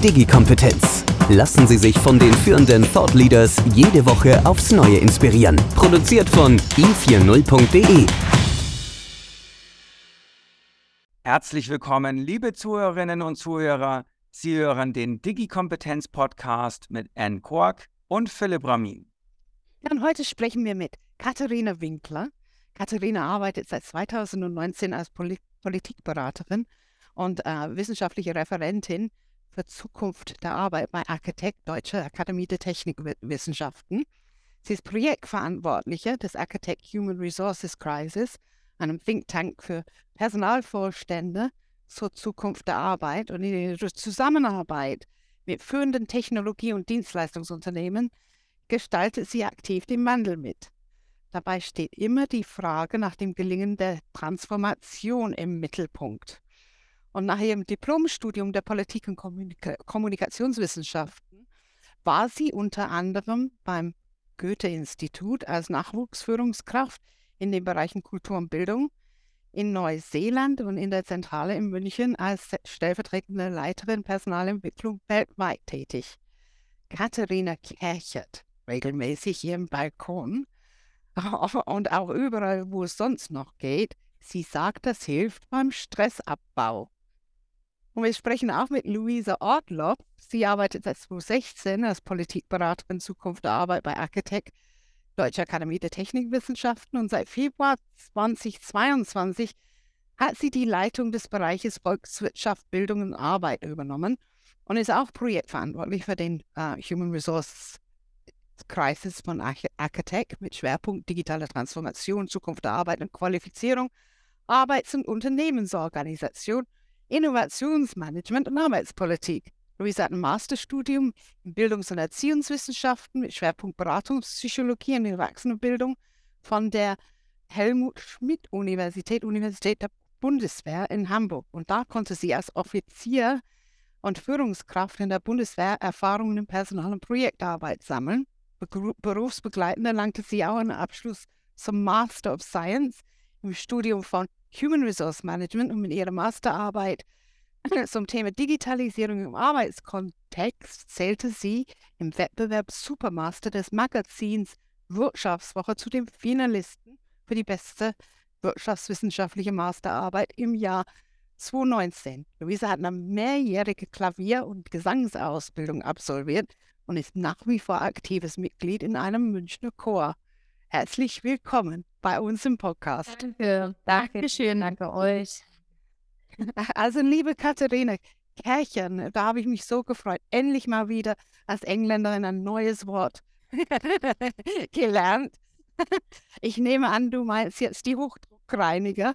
Digi-Kompetenz. Lassen Sie sich von den führenden Thought Leaders jede Woche aufs Neue inspirieren. Produziert von i40.de. Herzlich willkommen, liebe Zuhörerinnen und Zuhörer. Sie hören den Digi-Kompetenz-Podcast mit Anne Kork und Philipp Ramin. Ja, und heute sprechen wir mit Katharina Winkler. Katharina arbeitet seit 2019 als Poli Politikberaterin und äh, wissenschaftliche Referentin für Zukunft der Arbeit bei Architekt Deutscher Akademie der Technikwissenschaften. Sie ist Projektverantwortliche des Architect Human Resources Crisis, einem Think Tank für Personalvorstände zur Zukunft der Arbeit und in ihrer Zusammenarbeit mit führenden Technologie- und Dienstleistungsunternehmen gestaltet sie aktiv den Wandel mit. Dabei steht immer die Frage nach dem Gelingen der Transformation im Mittelpunkt. Und nach ihrem Diplomstudium der Politik- und Kommunika Kommunikationswissenschaften war sie unter anderem beim Goethe-Institut als Nachwuchsführungskraft in den Bereichen Kultur und Bildung in Neuseeland und in der Zentrale in München als stellvertretende Leiterin Personalentwicklung weltweit tätig. Katharina kerchert regelmäßig ihren Balkon und auch überall, wo es sonst noch geht. Sie sagt, das hilft beim Stressabbau. Und wir sprechen auch mit Luisa Ortloff. Sie arbeitet seit 2016 als Politikberaterin Zukunft der Arbeit bei Architect Deutsche Akademie der Technikwissenschaften und seit Februar 2022 hat sie die Leitung des Bereiches Volkswirtschaft, Bildung und Arbeit übernommen und ist auch projektverantwortlich für den uh, Human Resource Crisis von Architect mit Schwerpunkt digitale Transformation, Zukunft der Arbeit und Qualifizierung, Arbeits- und Unternehmensorganisation, Innovationsmanagement und Arbeitspolitik. Luisa hat ein Masterstudium in Bildungs- und Erziehungswissenschaften mit Schwerpunkt Beratungspsychologie und Erwachsenenbildung von der Helmut Schmidt Universität, Universität der Bundeswehr in Hamburg. Und da konnte sie als Offizier und Führungskraft in der Bundeswehr Erfahrungen in Personal- und Projektarbeit sammeln. Berufsbegleitend erlangte sie auch einen Abschluss zum Master of Science im Studium von Human Resource Management und mit ihrer Masterarbeit zum Thema Digitalisierung im Arbeitskontext zählte sie im Wettbewerb Supermaster des Magazins Wirtschaftswoche zu den Finalisten für die beste wirtschaftswissenschaftliche Masterarbeit im Jahr 2019. Luisa hat eine mehrjährige Klavier- und Gesangsausbildung absolviert und ist nach wie vor aktives Mitglied in einem Münchner Chor. Herzlich willkommen bei uns im Podcast. Danke, danke schön, danke euch. Also, liebe Katharina, Kärchen, da habe ich mich so gefreut, endlich mal wieder als Engländerin ein neues Wort gelernt. Ich nehme an, du meinst jetzt die Hochdruckreiniger.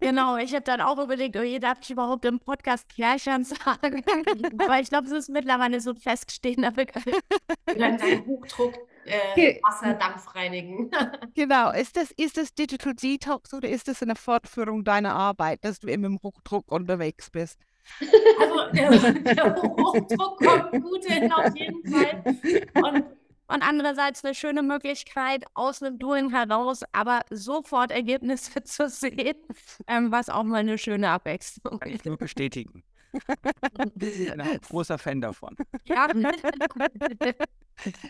Genau, ich habe dann auch überlegt, oh je, darf ich überhaupt im Podcast Kärchern sagen? Aber ich glaube, es ist mittlerweile so ein feststehender Begriff. Hochdruck äh, Wasserdampf reinigen. genau. Ist das, ist das Digital Detox oder ist das eine Fortführung deiner Arbeit, dass du immer im Hochdruck unterwegs bist? Also der, der Hochdruck kommt gut hin auf jeden Fall. Und, und andererseits eine schöne Möglichkeit, aus dem Doing heraus, aber sofort Ergebnisse zu sehen, ähm, was auch mal eine schöne Abwechslung Kann ich nur bestätigen. Ich bin ein großer Fan davon. Ja,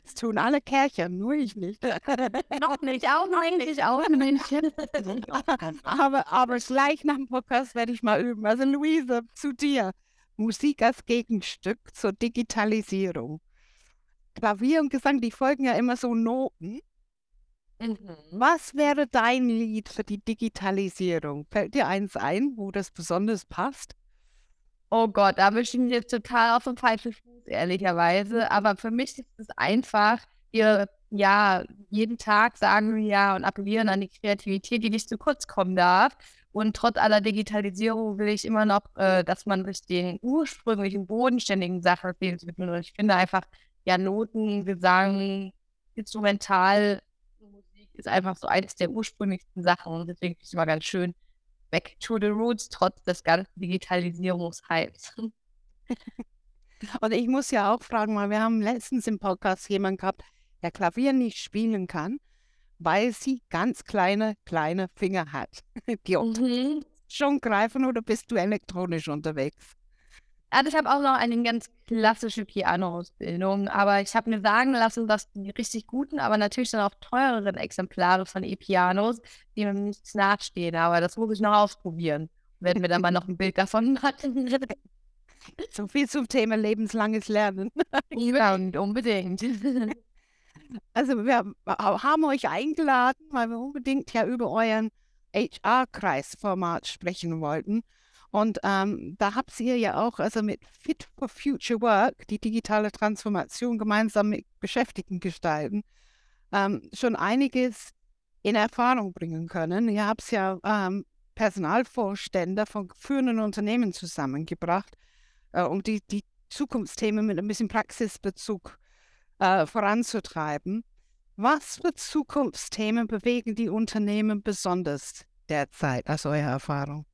Das tun alle Kerchen, nur ich nicht. noch nicht, auch noch nicht, auch nicht. aber, aber gleich nach dem Podcast werde ich mal üben. Also Luise, zu dir. Musik als Gegenstück zur Digitalisierung. Klavier und Gesang, die folgen ja immer so Noten. Mhm. Was wäre dein Lied für die Digitalisierung? Fällt dir eins ein, wo das besonders passt? Oh Gott, da bist du jetzt total auf dem falschen Fuß, ehrlicherweise. Aber für mich ist es einfach, wir, ja, jeden Tag sagen wir ja und appellieren an die Kreativität, die nicht zu kurz kommen darf. Und trotz aller Digitalisierung will ich immer noch, äh, dass man sich den ursprünglichen, bodenständigen Sachen widmet. Und ich finde einfach, ja, Noten, Gesang, Instrumental, Musik ist einfach so eines der ursprünglichsten Sachen. Und deswegen finde ich es immer ganz schön, back to the roots, trotz des ganzen Digitalisierungshypes. Und ich muss ja auch fragen, weil wir haben letztens im Podcast jemanden gehabt, der Klavier nicht spielen kann, weil sie ganz kleine, kleine Finger hat. Die Mhm. schon greifen oder bist du elektronisch unterwegs? Also ich habe auch noch eine ganz klassische Piano-Ausbildung, aber ich habe mir sagen lassen, dass die richtig guten, aber natürlich dann auch teureren Exemplare von E-Pianos, die mir nichts nachstehen. Aber das muss ich noch ausprobieren. Werden wir dann mal noch ein Bild davon machen. So viel zum Thema lebenslanges Lernen. ja, und unbedingt. Also wir haben euch eingeladen, weil wir unbedingt ja über euren HR-Kreisformat sprechen wollten. Und ähm, da habt ihr ja auch also mit Fit for Future Work, die digitale Transformation gemeinsam mit Beschäftigten gestalten, ähm, schon einiges in Erfahrung bringen können. Ihr habt ja ähm, Personalvorstände von führenden Unternehmen zusammengebracht, äh, um die, die Zukunftsthemen mit ein bisschen Praxisbezug äh, voranzutreiben. Was für Zukunftsthemen bewegen die Unternehmen besonders derzeit aus eurer Erfahrung?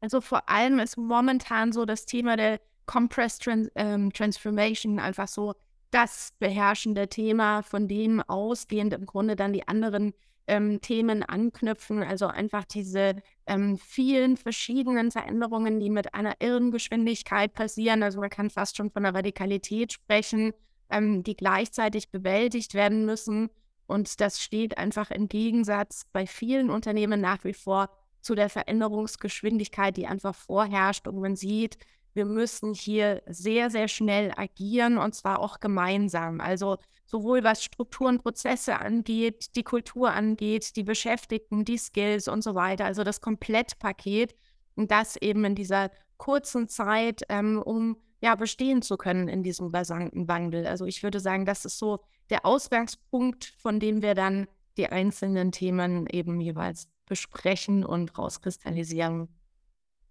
Also vor allem ist momentan so das Thema der Compressed Trans ähm, Transformation einfach so das beherrschende Thema, von dem ausgehend im Grunde dann die anderen ähm, Themen anknüpfen. Also einfach diese ähm, vielen verschiedenen Veränderungen, die mit einer irren Geschwindigkeit passieren. Also man kann fast schon von der Radikalität sprechen, ähm, die gleichzeitig bewältigt werden müssen. Und das steht einfach im Gegensatz bei vielen Unternehmen nach wie vor zu der Veränderungsgeschwindigkeit, die einfach vorherrscht. Und man sieht, wir müssen hier sehr, sehr schnell agieren und zwar auch gemeinsam. Also sowohl was Strukturen, Prozesse angeht, die Kultur angeht, die Beschäftigten, die Skills und so weiter. Also das Komplettpaket und das eben in dieser kurzen Zeit, ähm, um ja bestehen zu können in diesem rasanten Wandel. Also ich würde sagen, das ist so der Ausgangspunkt, von dem wir dann die einzelnen Themen eben jeweils besprechen und rauskristallisieren.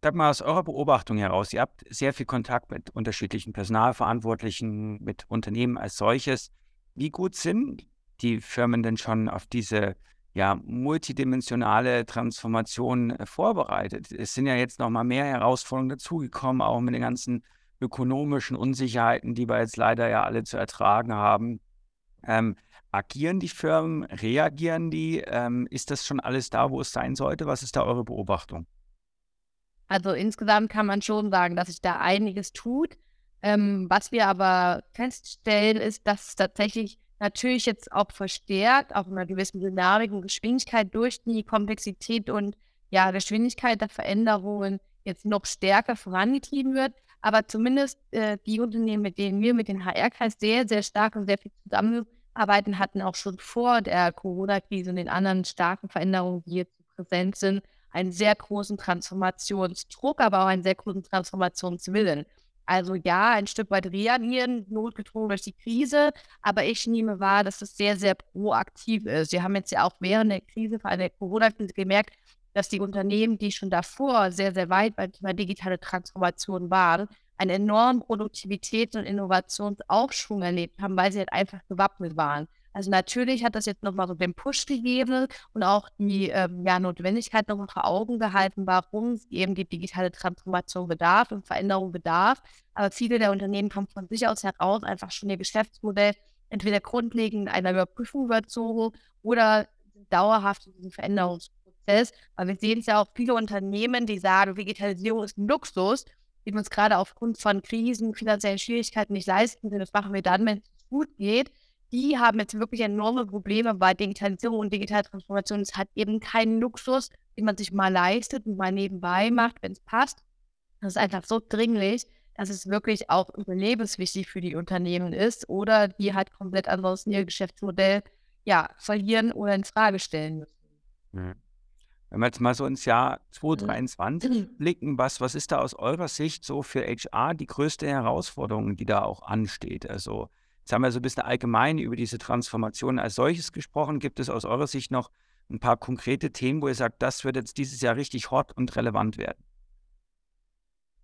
Sag mal aus eurer Beobachtung heraus, ihr habt sehr viel Kontakt mit unterschiedlichen Personalverantwortlichen, mit Unternehmen als solches. Wie gut sind die Firmen denn schon auf diese ja, multidimensionale Transformation äh, vorbereitet? Es sind ja jetzt noch mal mehr Herausforderungen dazugekommen, auch mit den ganzen ökonomischen Unsicherheiten, die wir jetzt leider ja alle zu ertragen haben. Ähm, agieren die Firmen? Reagieren die? Ähm, ist das schon alles da, wo es sein sollte? Was ist da eure Beobachtung? Also insgesamt kann man schon sagen, dass sich da einiges tut. Ähm, was wir aber feststellen, ist, dass es tatsächlich natürlich jetzt auch verstärkt, auch in einer gewissen Dynamik und Geschwindigkeit durch die Komplexität und ja, Geschwindigkeit der Veränderungen jetzt noch stärker vorangetrieben wird. Aber zumindest äh, die Unternehmen, mit denen wir mit den HR-Kreis sehr, sehr stark und sehr viel zusammenarbeiten, hatten auch schon vor der Corona-Krise und den anderen starken Veränderungen, die jetzt präsent sind, einen sehr großen Transformationsdruck, aber auch einen sehr großen Transformationswillen. Also ja, ein Stück weit reagieren, notgedrungen durch die Krise, aber ich nehme wahr, dass es sehr, sehr proaktiv ist. Wir haben jetzt ja auch während der Krise, vor allem der Corona-Krise, gemerkt, dass die Unternehmen, die schon davor sehr, sehr weit beim Thema digitale Transformation waren, einen enormen Produktivitäts- und Innovationsaufschwung erlebt haben, weil sie halt einfach gewappnet waren. Also natürlich hat das jetzt nochmal so den Push gegeben und auch die ähm, ja, Notwendigkeit nochmal vor Augen gehalten, warum eben die digitale Transformation bedarf und Veränderung bedarf. Aber viele der Unternehmen kommen von sich aus heraus einfach schon ihr Geschäftsmodell entweder grundlegend einer Überprüfung überzogen oder dauerhaft in diesem Veränderungsprozess. Weil wir sehen es ja auch viele Unternehmen, die sagen, Digitalisierung ist ein Luxus, die wir uns gerade aufgrund von Krisen, finanziellen Schwierigkeiten nicht leisten können. Das machen wir dann, wenn es gut geht die haben jetzt wirklich enorme Probleme bei Digitalisierung und Digitaltransformation. Es hat eben keinen Luxus, den man sich mal leistet und mal nebenbei macht, wenn es passt. Das ist einfach so dringlich, dass es wirklich auch überlebenswichtig für die Unternehmen ist oder die halt komplett ansonsten ihr Geschäftsmodell ja, verlieren oder in Frage stellen müssen. Mhm. Wenn wir jetzt mal so ins Jahr 2023 mhm. blicken, was, was ist da aus eurer Sicht so für HR die größte Herausforderung, die da auch ansteht? Also Jetzt haben wir so ein bisschen allgemein über diese Transformation als solches gesprochen. Gibt es aus eurer Sicht noch ein paar konkrete Themen, wo ihr sagt, das wird jetzt dieses Jahr richtig hot und relevant werden?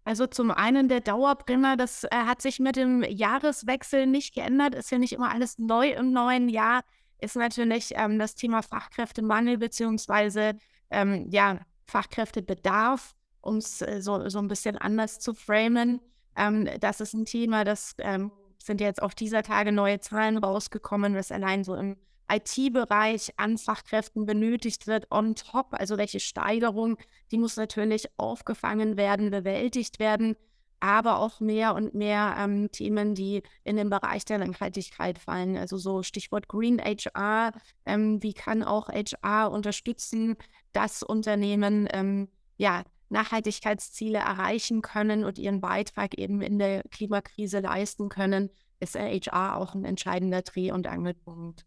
Also zum einen der Dauerbrenner, das äh, hat sich mit dem Jahreswechsel nicht geändert, ist ja nicht immer alles neu im neuen Jahr, ist natürlich ähm, das Thema Fachkräftemangel beziehungsweise ähm, ja, Fachkräftebedarf, um es äh, so, so ein bisschen anders zu framen. Ähm, das ist ein Thema, das ähm, sind jetzt auf dieser Tage neue Zahlen rausgekommen, was allein so im IT-Bereich an Fachkräften benötigt wird on top, also welche Steigerung, die muss natürlich aufgefangen werden, bewältigt werden, aber auch mehr und mehr ähm, Themen, die in den Bereich der Nachhaltigkeit fallen. Also so Stichwort Green HR, ähm, wie kann auch HR unterstützen, dass Unternehmen ähm, ja, Nachhaltigkeitsziele erreichen können und ihren Beitrag eben in der Klimakrise leisten können, ist HR auch ein entscheidender Dreh- und Angelpunkt.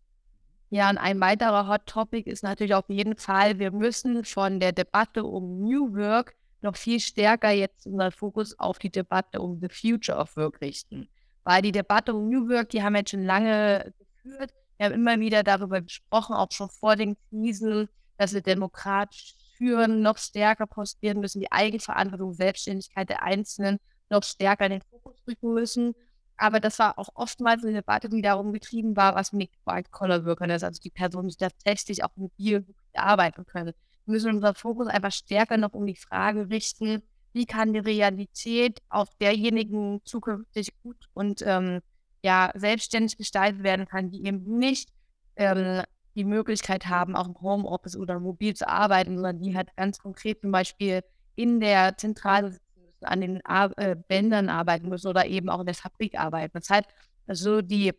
Ja, und ein weiterer Hot Topic ist natürlich auf jeden Fall, wir müssen von der Debatte um New Work noch viel stärker jetzt unseren Fokus auf die Debatte um the Future of Work richten. Weil die Debatte um New Work, die haben wir jetzt schon lange geführt. Wir haben immer wieder darüber gesprochen, auch schon vor den Krisen, dass wir demokratisch führen, noch stärker postieren müssen, die Eigenverantwortung, Selbstständigkeit der Einzelnen noch stärker in den Fokus rücken müssen. Aber das war auch oftmals eine Debatte, die darum getrieben war, was mit White-Collar-Workern ist, also die Personen, die tatsächlich auch mobil arbeiten können. Müssen unseren Fokus einfach stärker noch um die Frage richten, wie kann die Realität auf derjenigen zukünftig gut und ähm, ja, selbstständig gestaltet werden kann, die eben nicht ähm, die Möglichkeit haben, auch im Homeoffice oder mobil zu arbeiten, sondern die halt ganz konkret zum Beispiel in der Zentrale an den Ar äh, Bändern arbeiten müssen oder eben auch in der Fabrik arbeiten. Das heißt, also die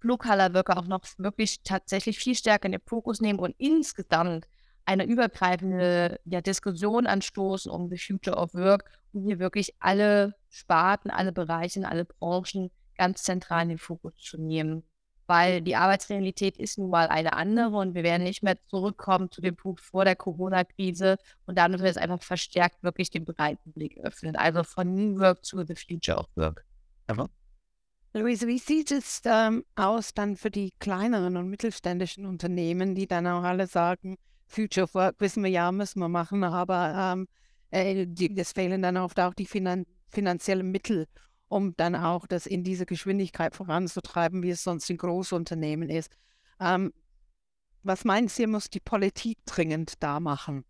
Blue-Color-Worker auch noch wirklich tatsächlich viel stärker in den Fokus nehmen und insgesamt eine übergreifende ja, Diskussion anstoßen um the future of work, um hier wirklich alle Sparten, alle Bereiche, alle Branchen ganz zentral in den Fokus zu nehmen weil die Arbeitsrealität ist nun mal eine andere und wir werden nicht mehr zurückkommen zu dem Punkt vor der Corona-Krise und da müssen wir jetzt einfach verstärkt wirklich den breiten Blick öffnen, also von New Work zu The Future of Work. Aber? Luise, wie sieht es ähm, aus dann für die kleineren und mittelständischen Unternehmen, die dann auch alle sagen, Future of Work wissen wir ja, müssen wir machen, aber ähm, äh, die, es fehlen dann oft auch die finan finanziellen Mittel, um dann auch das in diese Geschwindigkeit voranzutreiben, wie es sonst in Großunternehmen ist. Ähm, was meinst du, muss die Politik dringend da machen?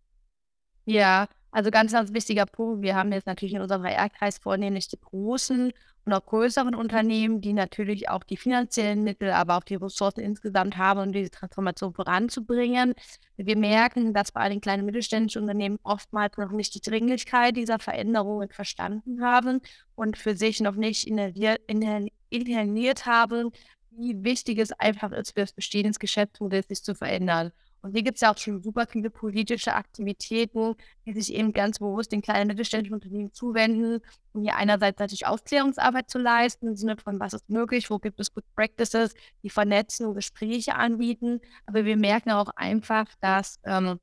Ja, also ganz, ganz wichtiger Punkt. Wir haben jetzt natürlich in unserem HR-Kreis vornehmlich die großen und auch größeren Unternehmen, die natürlich auch die finanziellen Mittel, aber auch die Ressourcen insgesamt haben, um diese Transformation voranzubringen. Wir merken, dass bei den kleinen mittelständischen Unternehmen oftmals noch nicht die Dringlichkeit dieser Veränderungen verstanden haben und für sich noch nicht inhaliert, haben, wie wichtig es einfach ist, für das Bestehen des Geschäftsmodells sich zu verändern. Und hier gibt es ja auch schon super viele politische Aktivitäten, die sich eben ganz bewusst den kleinen mittelständischen Unternehmen zuwenden, um hier einerseits natürlich Aufklärungsarbeit zu leisten, im Sinne von, was ist möglich, wo gibt es Good Practices, die vernetzen und Gespräche anbieten. Aber wir merken auch einfach, dass ähm,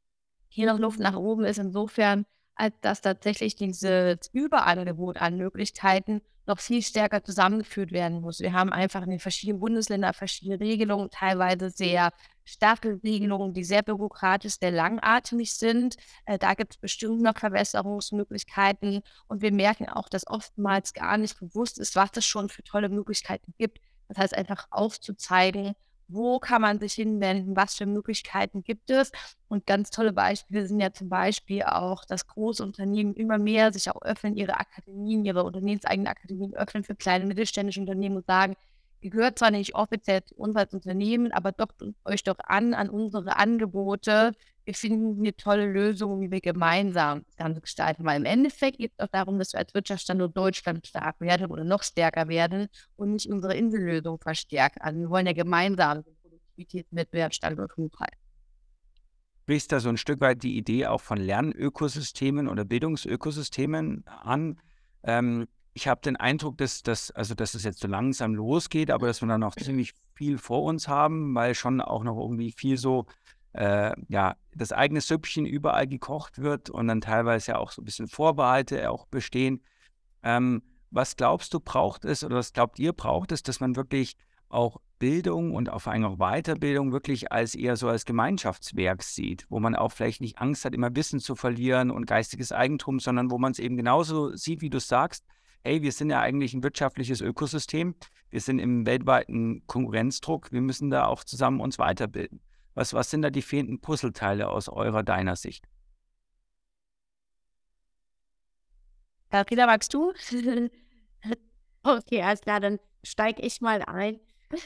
hier noch Luft nach oben ist, insofern, als dass tatsächlich dieses Überangebot an Möglichkeiten noch viel stärker zusammengeführt werden muss. Wir haben einfach in den verschiedenen Bundesländern verschiedene Regelungen, teilweise sehr starke Regelungen, die sehr bürokratisch, sehr langatmig sind. Äh, da gibt es bestimmt noch Verbesserungsmöglichkeiten. Und wir merken auch, dass oftmals gar nicht bewusst ist, was es schon für tolle Möglichkeiten gibt. Das heißt, einfach aufzuzeigen, wo kann man sich hinwenden, was für Möglichkeiten gibt es. Und ganz tolle Beispiele sind ja zum Beispiel auch, dass große Unternehmen immer mehr sich auch öffnen, ihre Akademien, ihre unternehmenseigenen Akademien öffnen für kleine mittelständische Unternehmen und sagen, gehört zwar nicht offiziell zu uns als Unternehmen, aber dockt euch doch an an unsere Angebote. Wir finden hier tolle Lösungen, wie wir gemeinsam das Ganze gestalten. Weil im Endeffekt geht es auch darum, dass wir als Wirtschaftsstandort Deutschland stark werden oder noch stärker werden und nicht unsere Insellösung verstärken. Also wir wollen ja gemeinsam den Produktivitätswettbewerb Standort hochhalten. Sprichst da so ein Stück weit die Idee auch von Lernökosystemen oder Bildungsökosystemen an? Ähm, ich habe den Eindruck, dass, dass, also, dass es jetzt so langsam losgeht, aber dass wir dann noch ziemlich viel vor uns haben, weil schon auch noch irgendwie viel so, äh, ja, das eigene Süppchen überall gekocht wird und dann teilweise ja auch so ein bisschen Vorbehalte auch bestehen. Ähm, was glaubst du, braucht es oder was glaubt ihr, braucht es, dass man wirklich auch Bildung und auf allem auch Weiterbildung wirklich als eher so als Gemeinschaftswerk sieht, wo man auch vielleicht nicht Angst hat, immer Wissen zu verlieren und geistiges Eigentum, sondern wo man es eben genauso sieht, wie du sagst, hey, wir sind ja eigentlich ein wirtschaftliches Ökosystem, wir sind im weltweiten Konkurrenzdruck, wir müssen da auch zusammen uns weiterbilden. Was, was sind da die fehlenden Puzzleteile aus eurer, deiner Sicht? Carina, magst du? okay, alles klar, dann steige ich mal ein.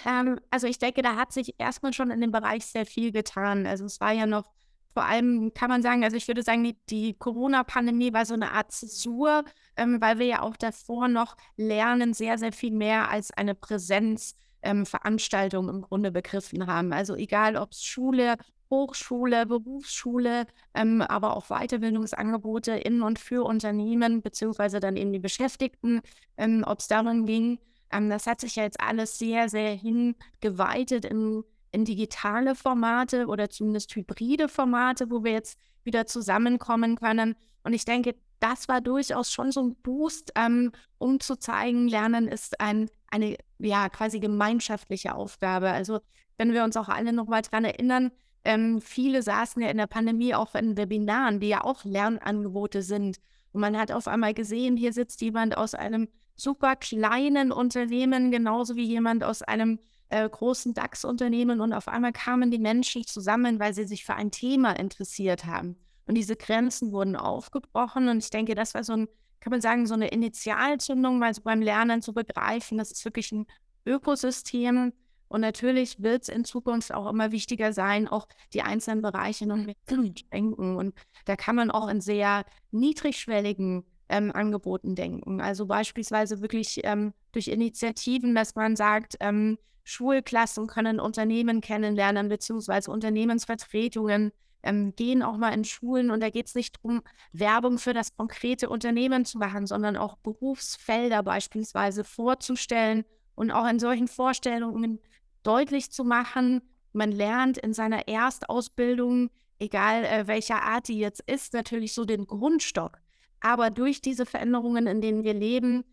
Ähm, also ich denke, da hat sich erstmal schon in dem Bereich sehr viel getan. Also es war ja noch, vor allem kann man sagen, also ich würde sagen, die, die Corona-Pandemie war so eine Art Zäsur, ähm, weil wir ja auch davor noch lernen, sehr, sehr viel mehr als eine Präsenzveranstaltung ähm, im Grunde begriffen haben. Also egal, ob es Schule, Hochschule, Berufsschule, ähm, aber auch Weiterbildungsangebote in und für Unternehmen, beziehungsweise dann eben die Beschäftigten, ähm, ob es darum ging, ähm, das hat sich ja jetzt alles sehr, sehr hingeweitet in, in digitale Formate oder zumindest hybride Formate, wo wir jetzt wieder zusammenkommen können. Und ich denke, das war durchaus schon so ein Boost, ähm, um zu zeigen, Lernen ist ein, eine ja quasi gemeinschaftliche Aufgabe. Also wenn wir uns auch alle nochmal dran erinnern, ähm, viele saßen ja in der Pandemie auch in Webinaren, die ja auch Lernangebote sind. Und man hat auf einmal gesehen, hier sitzt jemand aus einem super kleinen Unternehmen, genauso wie jemand aus einem äh, großen DAX-Unternehmen. Und auf einmal kamen die Menschen zusammen, weil sie sich für ein Thema interessiert haben. Und diese Grenzen wurden aufgebrochen. Und ich denke, das war so ein, kann man sagen, so eine Initialzündung, mal so beim Lernen zu begreifen, das ist wirklich ein Ökosystem, und natürlich wird es in Zukunft auch immer wichtiger sein, auch die einzelnen Bereiche noch mit zu denken. Und da kann man auch in sehr niedrigschwelligen ähm, Angeboten denken. Also beispielsweise wirklich ähm, durch Initiativen, dass man sagt, ähm, Schulklassen können Unternehmen kennenlernen, beziehungsweise Unternehmensvertretungen ähm, gehen auch mal in Schulen. Und da geht es nicht darum, Werbung für das konkrete Unternehmen zu machen, sondern auch Berufsfelder beispielsweise vorzustellen und auch in solchen Vorstellungen deutlich zu machen, man lernt in seiner Erstausbildung, egal äh, welcher Art die jetzt ist, natürlich so den Grundstock. Aber durch diese Veränderungen, in denen wir leben,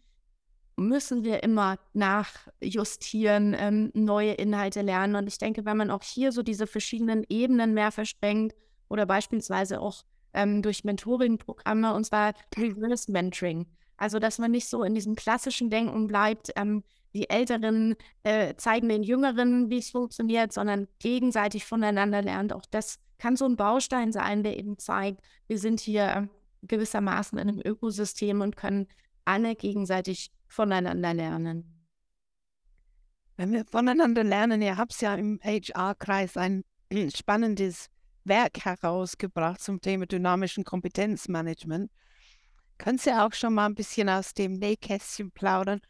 müssen wir immer nachjustieren, ähm, neue Inhalte lernen. Und ich denke, wenn man auch hier so diese verschiedenen Ebenen mehr versprengt oder beispielsweise auch ähm, durch Mentoring-Programme, und zwar Reverse Mentoring, also dass man nicht so in diesem klassischen Denken bleibt, ähm, die Älteren äh, zeigen den Jüngeren, wie es funktioniert, sondern gegenseitig voneinander lernt. Auch das kann so ein Baustein sein, der eben zeigt, wir sind hier gewissermaßen in einem Ökosystem und können alle gegenseitig voneinander lernen. Wenn wir voneinander lernen, ihr habt ja im HR-Kreis ein spannendes Werk herausgebracht zum Thema dynamischen Kompetenzmanagement. Können Sie auch schon mal ein bisschen aus dem Nähkästchen plaudern?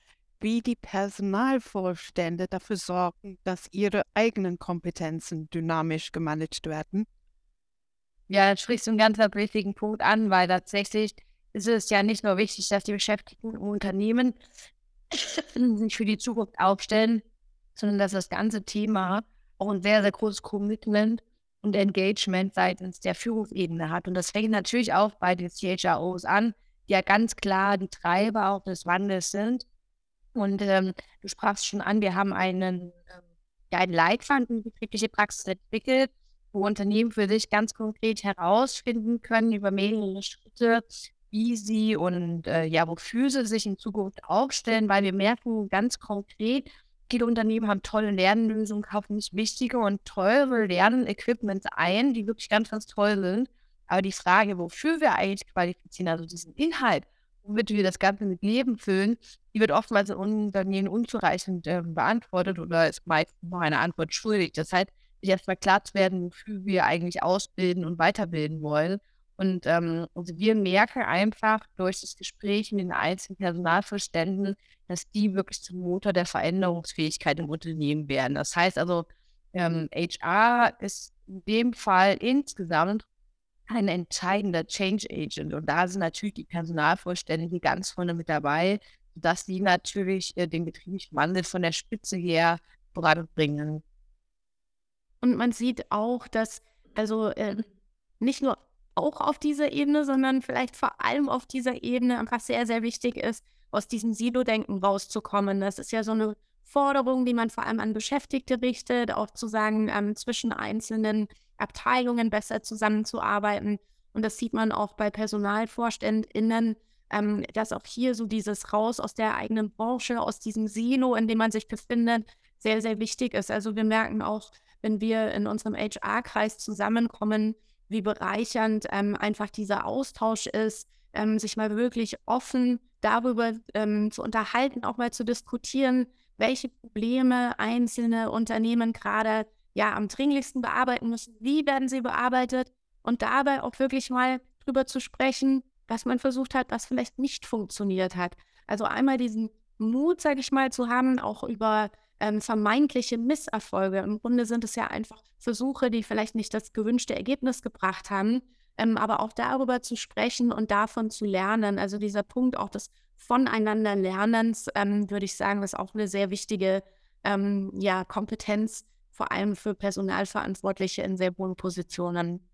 wie die Personalvorstände dafür sorgen, dass ihre eigenen Kompetenzen dynamisch gemanagt werden? Ja, das sprichst du einen ganz wichtigen Punkt an, weil tatsächlich ist es ja nicht nur wichtig, dass die Beschäftigten im Unternehmen sich für die Zukunft aufstellen, sondern dass das ganze Thema auch ein sehr, sehr großes Commitment und Engagement seitens der Führungsebene hat. Und das fängt natürlich auch bei den CHROs an, die ja ganz klar die Treiber auch des Wandels sind und ähm, du sprachst schon an, wir haben einen, ähm, ja, einen Leitfaden in betriebliche Praxis entwickelt, wo Unternehmen für sich ganz konkret herausfinden können über mehrere Schritte, wie sie und äh, ja, wofür sie sich in Zukunft aufstellen, weil wir merken ganz konkret, viele Unternehmen haben tolle Lernlösungen, kaufen sich wichtige und teure Lernequipments ein, die wirklich ganz, ganz toll sind. Aber die Frage, wofür wir eigentlich qualifizieren, also diesen Inhalt, womit wir das Ganze mit Leben füllen, die wird oftmals in Unternehmen unzureichend äh, beantwortet oder ist meistens noch eine Antwort schuldig. Das heißt, sich erstmal klar zu werden, wofür wir eigentlich ausbilden und weiterbilden wollen. Und ähm, also wir merken einfach durch das Gespräch mit den einzelnen Personalverständen, dass die wirklich zum Motor der Veränderungsfähigkeit im Unternehmen werden. Das heißt also, ähm, HR ist in dem Fall insgesamt ein entscheidender Change Agent. Und da sind natürlich die Personalvorstände ganz vorne mit dabei, dass sie natürlich äh, den betrieblichen Wandel von der Spitze her voranbringen. Und man sieht auch, dass also äh, nicht nur auch auf dieser Ebene, sondern vielleicht vor allem auf dieser Ebene einfach sehr, sehr wichtig ist, aus diesem Silo-Denken rauszukommen. Das ist ja so eine Forderungen, die man vor allem an Beschäftigte richtet, auch zu sagen, ähm, zwischen einzelnen Abteilungen besser zusammenzuarbeiten. Und das sieht man auch bei PersonalvorständInnen, ähm, dass auch hier so dieses Raus aus der eigenen Branche, aus diesem Silo, in dem man sich befindet, sehr, sehr wichtig ist. Also wir merken auch, wenn wir in unserem HR-Kreis zusammenkommen, wie bereichernd ähm, einfach dieser Austausch ist, ähm, sich mal wirklich offen darüber ähm, zu unterhalten, auch mal zu diskutieren, welche Probleme einzelne Unternehmen gerade ja am dringlichsten bearbeiten müssen, wie werden sie bearbeitet und dabei auch wirklich mal drüber zu sprechen, was man versucht hat, was vielleicht nicht funktioniert hat. Also einmal diesen Mut, sage ich mal, zu haben, auch über ähm, vermeintliche Misserfolge. Im Grunde sind es ja einfach Versuche, die vielleicht nicht das gewünschte Ergebnis gebracht haben, ähm, aber auch darüber zu sprechen und davon zu lernen. Also dieser Punkt auch des Voneinanderlernens, ähm, würde ich sagen, ist auch eine sehr wichtige ähm, ja, Kompetenz, vor allem für Personalverantwortliche in sehr hohen Positionen.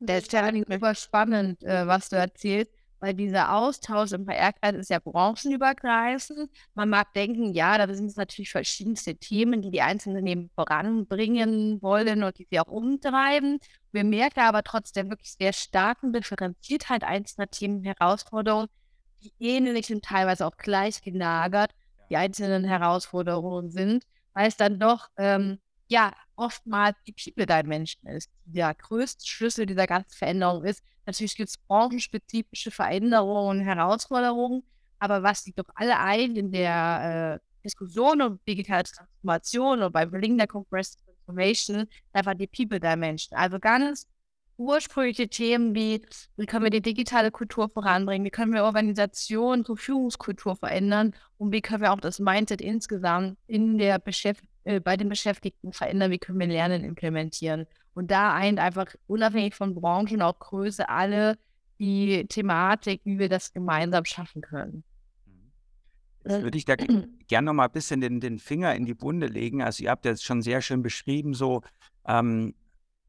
Das ist ja super spannend, äh, was du erzählst weil dieser Austausch im PR-Kreis ist ja branchenübergreifend. Man mag denken, ja, da sind es natürlich verschiedenste Themen, die die einzelnen Unternehmen voranbringen wollen und die sie auch umtreiben. Wir merken aber trotzdem wirklich sehr starken Differenziertheit einzelner Themen, Herausforderungen, die ähnlich und teilweise auch gleich gelagert die einzelnen Herausforderungen sind, weil es dann doch ähm, ja oftmals die People Dimension ist, die der größte Schlüssel dieser ganzen Veränderung ist. Natürlich gibt es branchenspezifische Veränderungen und Herausforderungen, aber was die doch alle ein in der äh, Diskussion um digitale Transformation und beim Gelingen der Compressed Transformation, einfach die People Dimension. Also ganz ursprüngliche Themen wie, wie können wir die digitale Kultur voranbringen, wie können wir Organisation zur Führungskultur verändern? Und wie können wir auch das Mindset insgesamt in der Beschäftigung äh, bei den Beschäftigten verändern, wie können wir Lernen implementieren. Und da eint einfach unabhängig von Branchen, auch Größe, alle die Thematik, wie wir das gemeinsam schaffen können. Jetzt würde ich da gerne noch mal ein bisschen den, den Finger in die Wunde legen. Also ihr habt jetzt schon sehr schön beschrieben, so ähm,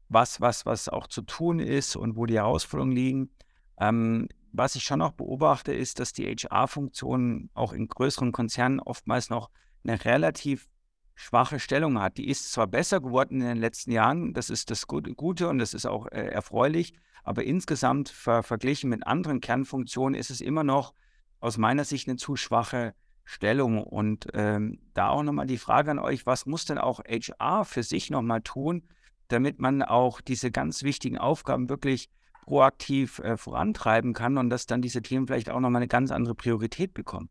was, was, was auch zu tun ist und wo die Herausforderungen liegen. Ähm, was ich schon noch beobachte, ist, dass die HR-Funktion auch in größeren Konzernen oftmals noch eine relativ schwache Stellung hat. Die ist zwar besser geworden in den letzten Jahren, das ist das Gute und das ist auch äh, erfreulich, aber insgesamt ver verglichen mit anderen Kernfunktionen ist es immer noch aus meiner Sicht eine zu schwache Stellung. Und ähm, da auch nochmal die Frage an euch, was muss denn auch HR für sich nochmal tun, damit man auch diese ganz wichtigen Aufgaben wirklich proaktiv äh, vorantreiben kann und dass dann diese Themen vielleicht auch nochmal eine ganz andere Priorität bekommen?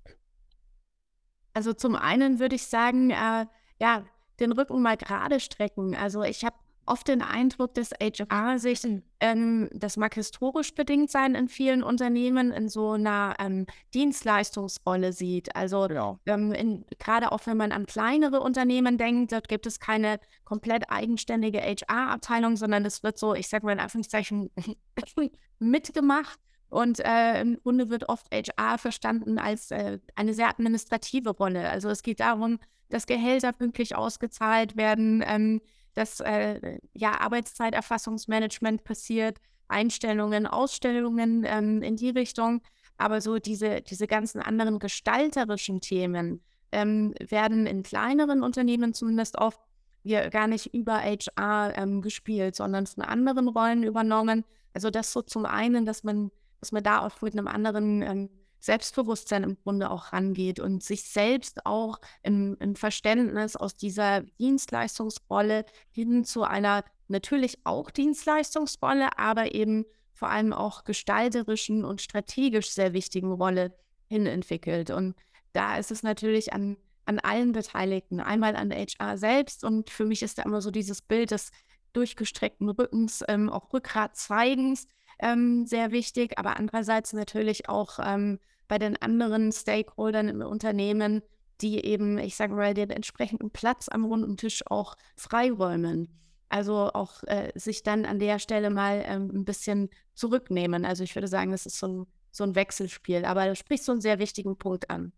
Also zum einen würde ich sagen, äh, ja, den Rücken mal gerade strecken. Also ich habe oft den Eindruck, dass HR sich, ähm, das mag historisch bedingt sein in vielen Unternehmen, in so einer ähm, Dienstleistungsrolle sieht. Also genau. ähm, gerade auch wenn man an kleinere Unternehmen denkt, dort gibt es keine komplett eigenständige HR-Abteilung, sondern es wird so, ich sage mal in Anführungszeichen, mitgemacht. Und äh, im Grunde wird oft HR verstanden als äh, eine sehr administrative Rolle. Also es geht darum, dass Gehälter pünktlich ausgezahlt werden, ähm, dass äh, ja, Arbeitszeiterfassungsmanagement passiert, Einstellungen, Ausstellungen ähm, in die Richtung. Aber so diese, diese ganzen anderen gestalterischen Themen ähm, werden in kleineren Unternehmen zumindest oft hier gar nicht über HR ähm, gespielt, sondern von anderen Rollen übernommen. Also das so zum einen, dass man, dass man da auch mit einem anderen ähm, Selbstbewusstsein im Grunde auch rangeht und sich selbst auch im, im Verständnis aus dieser Dienstleistungsrolle hin zu einer natürlich auch Dienstleistungsrolle, aber eben vor allem auch gestalterischen und strategisch sehr wichtigen Rolle hin entwickelt. Und da ist es natürlich an, an allen Beteiligten, einmal an der HR selbst und für mich ist da immer so dieses Bild des durchgestreckten Rückens, ähm, auch Rückgrat zeigens, ähm, sehr wichtig, aber andererseits natürlich auch ähm, bei den anderen Stakeholdern im Unternehmen, die eben, ich sage mal, den entsprechenden Platz am runden Tisch auch freiräumen. Also auch äh, sich dann an der Stelle mal ähm, ein bisschen zurücknehmen. Also ich würde sagen, das ist so ein, so ein Wechselspiel. Aber du sprichst so einen sehr wichtigen Punkt an.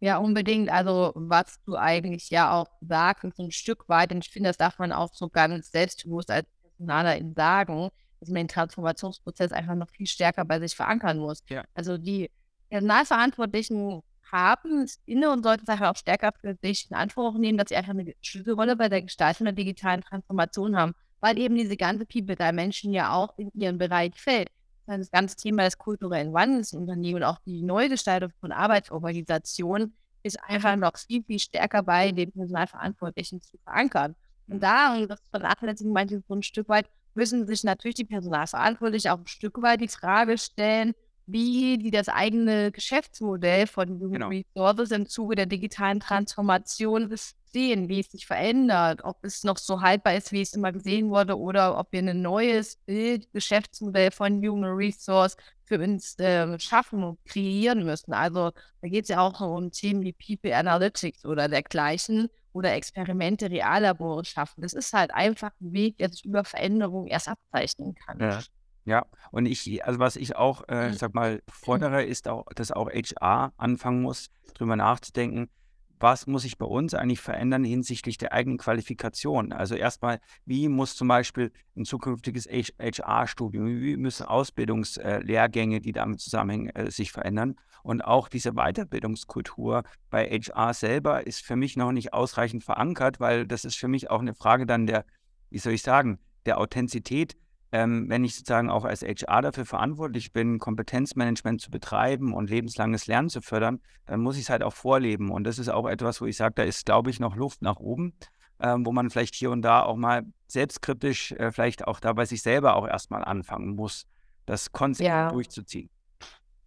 Ja, unbedingt. Also was du eigentlich ja auch sagst, so ein Stück weit, und ich finde, das darf man auch so ganz selbstbewusst als Personalerin sagen, dass man den Transformationsprozess einfach noch viel stärker bei sich verankern muss. Ja. Also die Personalverantwortlichen haben, ist inne und sollten es einfach auch stärker für sich in Anspruch nehmen, dass sie einfach eine Schlüsselrolle bei der Gestaltung der digitalen Transformation haben, weil eben diese ganze People der Menschen ja auch in ihren Bereich fällt. Das ganze Thema des kulturellen Wandels im Unternehmen und auch die Neugestaltung von Arbeitsorganisationen ist einfach noch viel, viel stärker bei den Personalverantwortlichen zu verankern. Und da, und das vernachlässigen manche so ein Stück weit, müssen sich natürlich die Personalverantwortlichen auch ein Stück weit die Frage stellen, wie die das eigene Geschäftsmodell von Human genau. Resources im Zuge der digitalen Transformation sehen, wie es sich verändert, ob es noch so haltbar ist, wie es immer gesehen wurde, oder ob wir ein neues Bild, Geschäftsmodell von Human Resource für uns äh, schaffen und kreieren müssen. Also da geht es ja auch um Themen wie People Analytics oder dergleichen oder Experimente, Reallabore schaffen. Das ist halt einfach ein Weg, der sich über Veränderungen erst abzeichnen kann. Ja. Ja, und ich, also was ich auch, äh, ich sag mal, fordere, ist auch, dass auch HR anfangen muss, drüber nachzudenken, was muss sich bei uns eigentlich verändern hinsichtlich der eigenen Qualifikation? Also erstmal, wie muss zum Beispiel ein zukünftiges HR-Studium, wie müssen Ausbildungslehrgänge, die damit zusammenhängen, äh, sich verändern? Und auch diese Weiterbildungskultur bei HR selber ist für mich noch nicht ausreichend verankert, weil das ist für mich auch eine Frage dann der, wie soll ich sagen, der Authentizität ähm, wenn ich sozusagen auch als HR dafür verantwortlich bin, Kompetenzmanagement zu betreiben und lebenslanges Lernen zu fördern, dann muss ich es halt auch vorleben. Und das ist auch etwas, wo ich sage, da ist, glaube ich, noch Luft nach oben, ähm, wo man vielleicht hier und da auch mal selbstkritisch, äh, vielleicht auch da bei sich selber auch erstmal anfangen muss, das konsequent ja. durchzuziehen.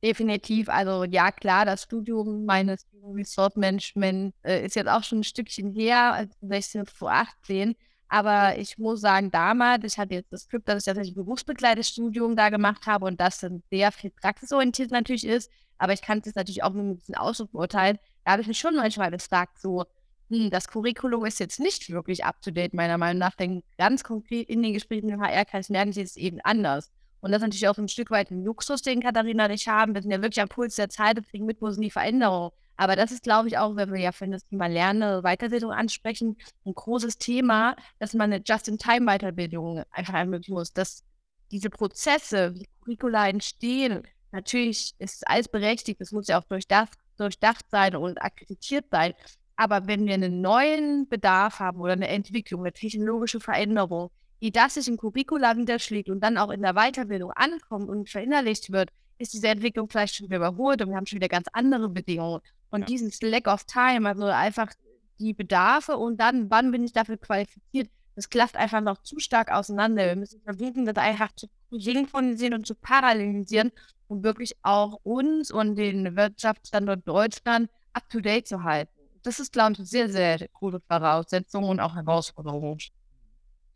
Definitiv. Also ja, klar, das Studium meines Resort Management äh, ist jetzt auch schon ein Stückchen her, als 16 vor 18. Aber ich muss sagen, damals, ich hatte jetzt das Skript, dass ich tatsächlich ein berufsbegleitetes Studium da gemacht habe und das dann sehr viel praxisorientiert natürlich ist. Aber ich kann es jetzt natürlich auch nur ein bisschen Ausdruck beurteilen. Da habe ich mich schon manchmal gefragt, so, hm, das Curriculum ist jetzt nicht wirklich up to date, meiner Meinung nach. Denn ganz konkret in den Gesprächen mit HR kann ich merken, es eben anders. Und das ist natürlich auch ein Stück weit ein Luxus, den Katharina und ich haben. Wir sind ja wirklich am Puls der Zeit und kriegen mit, wo sind die Veränderungen. Aber das ist, glaube ich, auch, wenn wir ja für das Thema Lernen, Weiterbildung ansprechen, ein großes Thema, dass man eine Just-in-Time-Weiterbildung einfach ermöglichen muss, dass diese Prozesse, wie Curricula entstehen, natürlich ist alles berechtigt, es muss ja auch durchdacht, durchdacht sein und akkreditiert sein. Aber wenn wir einen neuen Bedarf haben oder eine Entwicklung, eine technologische Veränderung, die das sich im Curricula niederschlägt und dann auch in der Weiterbildung ankommt und verinnerlicht wird, ist diese Entwicklung vielleicht schon wieder überholt und wir haben schon wieder ganz andere Bedingungen. Und ja. dieses Lack of Time, also einfach die Bedarfe und dann, wann bin ich dafür qualifiziert, das klafft einfach noch zu stark auseinander. Wir müssen versuchen, das einfach zu synchronisieren und zu parallelisieren, um wirklich auch uns und den Wirtschaftsstandort Deutschland up to date zu halten. Das ist, glaube ich, eine sehr, sehr gute Voraussetzung und auch Herausforderung.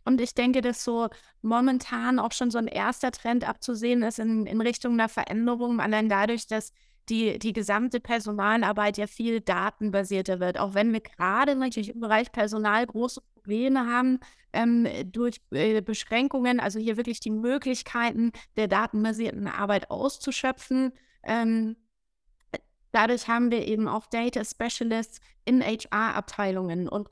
Und ich denke, dass so momentan auch schon so ein erster Trend abzusehen ist in, in Richtung einer Veränderung, allein dadurch, dass die, die gesamte Personalarbeit ja viel datenbasierter wird. Auch wenn wir gerade natürlich im Bereich Personal große Probleme haben ähm, durch äh, Beschränkungen, also hier wirklich die Möglichkeiten der datenbasierten Arbeit auszuschöpfen. Ähm, dadurch haben wir eben auch Data Specialists in HR-Abteilungen und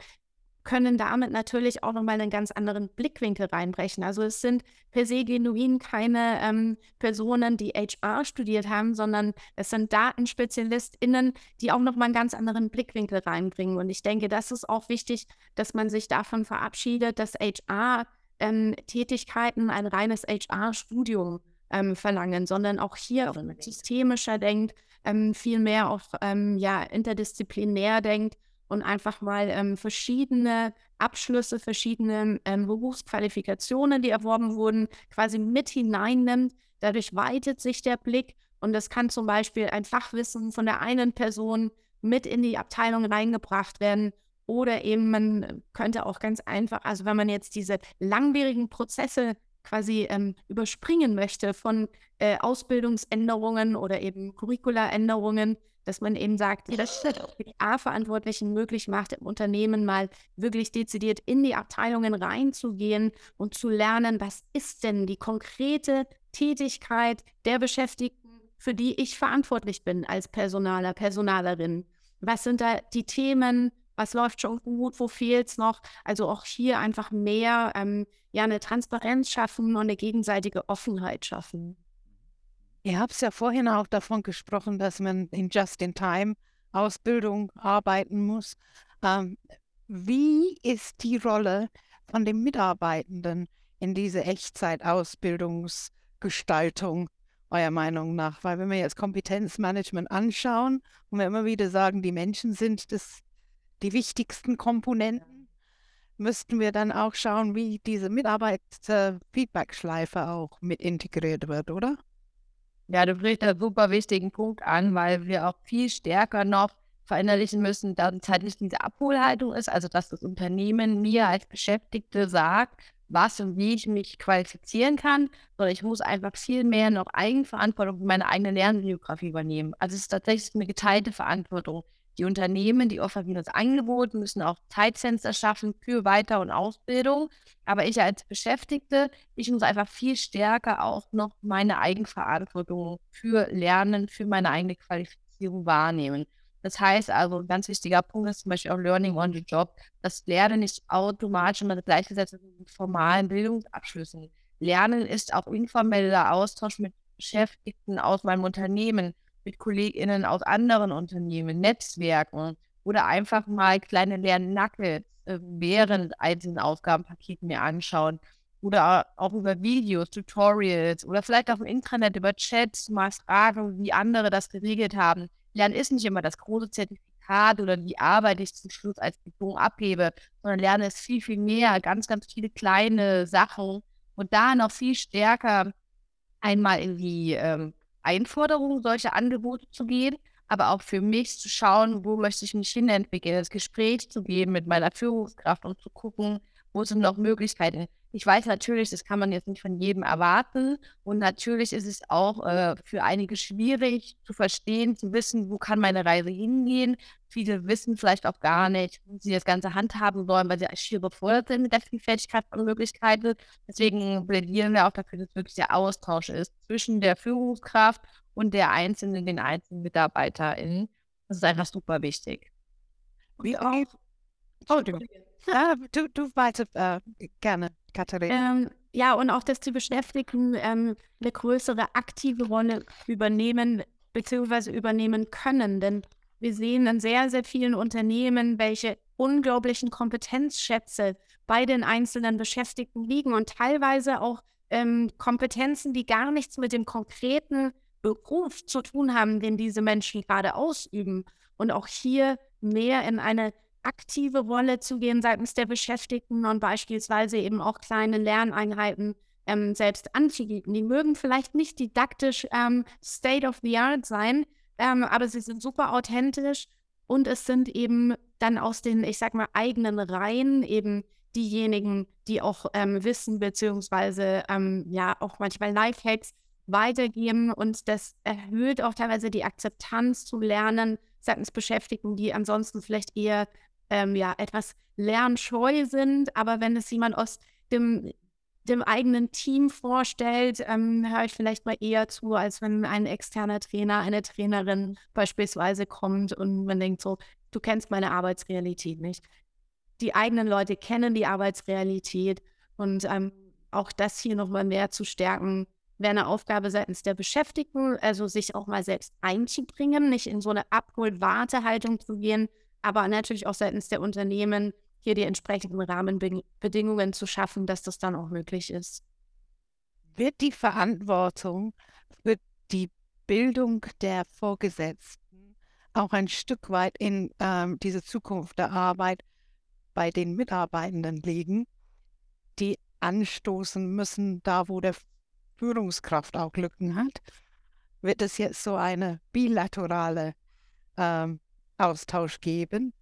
können damit natürlich auch nochmal einen ganz anderen Blickwinkel reinbrechen. Also es sind per se genuin keine ähm, Personen, die HR studiert haben, sondern es sind DatenspezialistInnen, die auch nochmal einen ganz anderen Blickwinkel reinbringen. Und ich denke, das ist auch wichtig, dass man sich davon verabschiedet, dass HR-Tätigkeiten ähm, ein reines HR-Studium ähm, verlangen, sondern auch hier systemischer denkt, ähm, viel mehr auch ähm, ja, interdisziplinär denkt und einfach mal ähm, verschiedene Abschlüsse, verschiedene ähm, Berufsqualifikationen, die erworben wurden, quasi mit hineinnimmt. Dadurch weitet sich der Blick und das kann zum Beispiel ein Fachwissen von der einen Person mit in die Abteilung reingebracht werden. Oder eben man könnte auch ganz einfach, also wenn man jetzt diese langwierigen Prozesse quasi ähm, überspringen möchte von äh, Ausbildungsänderungen oder eben Curriculaänderungen, dass man eben sagt, dass die A-Verantwortlichen möglich macht, im Unternehmen mal wirklich dezidiert in die Abteilungen reinzugehen und zu lernen, was ist denn die konkrete Tätigkeit der Beschäftigten, für die ich verantwortlich bin als Personaler, Personalerin. Was sind da die Themen? Was läuft schon gut? Wo fehlt es noch? Also auch hier einfach mehr ähm, ja, eine Transparenz schaffen und eine gegenseitige Offenheit schaffen. Ihr habt ja vorhin auch davon gesprochen, dass man in Just-in-Time Ausbildung arbeiten muss. Ähm, wie ist die Rolle von den Mitarbeitenden in diese Echtzeitausbildungsgestaltung eurer Meinung nach? Weil wenn wir jetzt Kompetenzmanagement anschauen und wir immer wieder sagen, die Menschen sind das, die wichtigsten Komponenten, müssten wir dann auch schauen, wie diese Mitarbeiter-Feedback-Schleife auch mit integriert wird, oder? Ja, du sprichst einen super wichtigen Punkt an, weil wir auch viel stärker noch verinnerlichen müssen, dass es halt nicht diese Abholhaltung ist, also dass das Unternehmen mir als Beschäftigte sagt, was und wie ich mich qualifizieren kann, sondern ich muss einfach viel mehr noch Eigenverantwortung für meine eigene Lernbiografie übernehmen. Also es ist tatsächlich eine geteilte Verantwortung. Die Unternehmen, die offerieren das Angebot, müssen auch Zeitfenster schaffen für Weiter- und Ausbildung. Aber ich als Beschäftigte, ich muss einfach viel stärker auch noch meine Eigenverantwortung für Lernen, für meine eigene Qualifizierung wahrnehmen. Das heißt also, ein ganz wichtiger Punkt ist zum Beispiel auch Learning on the Job. Das Lernen nicht automatisch immer gleichgesetzt mit formalen Bildungsabschlüssen. Lernen ist auch informeller Austausch mit Beschäftigten aus meinem Unternehmen mit KollegInnen aus anderen Unternehmen, Netzwerken oder einfach mal kleine Lernnuggets äh, während einzelnen Aufgabenpaketen mir anschauen oder auch über Videos, Tutorials oder vielleicht auch im Intranet über Chats mal fragen, wie andere das geregelt haben. Lernen ist nicht immer das große Zertifikat oder die Arbeit, die ich zum Schluss als Diplom abhebe, sondern Lernen ist viel, viel mehr, ganz, ganz viele kleine Sachen und da noch viel stärker einmal in die ähm, Einforderung, solche Angebote zu gehen, aber auch für mich zu schauen, wo möchte ich mich hinentwickeln, das Gespräch zu gehen mit meiner Führungskraft und zu gucken, wo sind noch Möglichkeiten. Ich weiß natürlich, das kann man jetzt nicht von jedem erwarten. Und natürlich ist es auch äh, für einige schwierig zu verstehen, zu wissen, wo kann meine Reise hingehen. Viele wissen vielleicht auch gar nicht, wie sie das Ganze handhaben sollen, weil sie schier überfordert sind mit der Vielfältigkeit von Möglichkeiten. Deswegen plädieren wir auch dafür, dass wirklich der Austausch ist zwischen der Führungskraft und der einzelnen, den einzelnen MitarbeiterInnen. Das ist einfach super wichtig. Wie auch. Oh, du, ah, du, du weiter äh, gerne. Katharina. Ähm, ja, und auch, dass die Beschäftigten ähm, eine größere aktive Rolle übernehmen bzw. übernehmen können. Denn wir sehen in sehr, sehr vielen Unternehmen, welche unglaublichen Kompetenzschätze bei den einzelnen Beschäftigten liegen und teilweise auch ähm, Kompetenzen, die gar nichts mit dem konkreten Beruf zu tun haben, den diese Menschen gerade ausüben. Und auch hier mehr in eine aktive Rolle zu gehen seitens der Beschäftigten und beispielsweise eben auch kleine Lerneinheiten ähm, selbst anzubieten. Die mögen vielleicht nicht didaktisch ähm, State of the Art sein, ähm, aber sie sind super authentisch und es sind eben dann aus den, ich sag mal, eigenen Reihen eben diejenigen, die auch ähm, Wissen beziehungsweise ähm, ja auch manchmal Lifehacks weitergeben und das erhöht auch teilweise die Akzeptanz zu lernen seitens Beschäftigten, die ansonsten vielleicht eher ähm, ja, etwas lernscheu sind. Aber wenn es jemand aus dem, dem eigenen Team vorstellt, ähm, höre ich vielleicht mal eher zu, als wenn ein externer Trainer, eine Trainerin beispielsweise kommt und man denkt so, du kennst meine Arbeitsrealität nicht. Die eigenen Leute kennen die Arbeitsrealität und ähm, auch das hier nochmal mehr zu stärken, wäre eine Aufgabe seitens der Beschäftigten, also sich auch mal selbst einzubringen, nicht in so eine Abhol-Wartehaltung zu gehen, aber natürlich auch seitens der Unternehmen hier die entsprechenden Rahmenbedingungen zu schaffen, dass das dann auch möglich ist. Wird die Verantwortung für die Bildung der Vorgesetzten auch ein Stück weit in ähm, diese Zukunft der Arbeit bei den Mitarbeitenden liegen, die anstoßen müssen, da wo der Führungskraft auch Lücken hat? Wird es jetzt so eine bilaterale ähm, Austausch geben.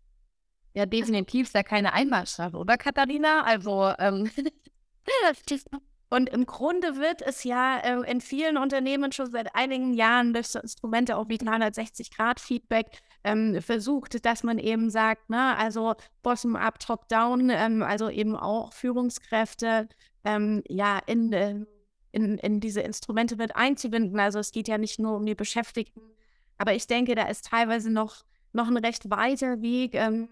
Ja, definitiv ist ja keine Einbahnstraße, oder Katharina? Also, ähm. Und im Grunde wird es ja äh, in vielen Unternehmen schon seit einigen Jahren durch so Instrumente auch wie 360-Grad-Feedback ähm, versucht, dass man eben sagt, ne, also bottom-up, top-down, ähm, also eben auch Führungskräfte ähm, ja in, äh, in, in diese Instrumente mit einzubinden. Also es geht ja nicht nur um die Beschäftigten, aber ich denke, da ist teilweise noch noch ein recht weiter Weg. Ähm,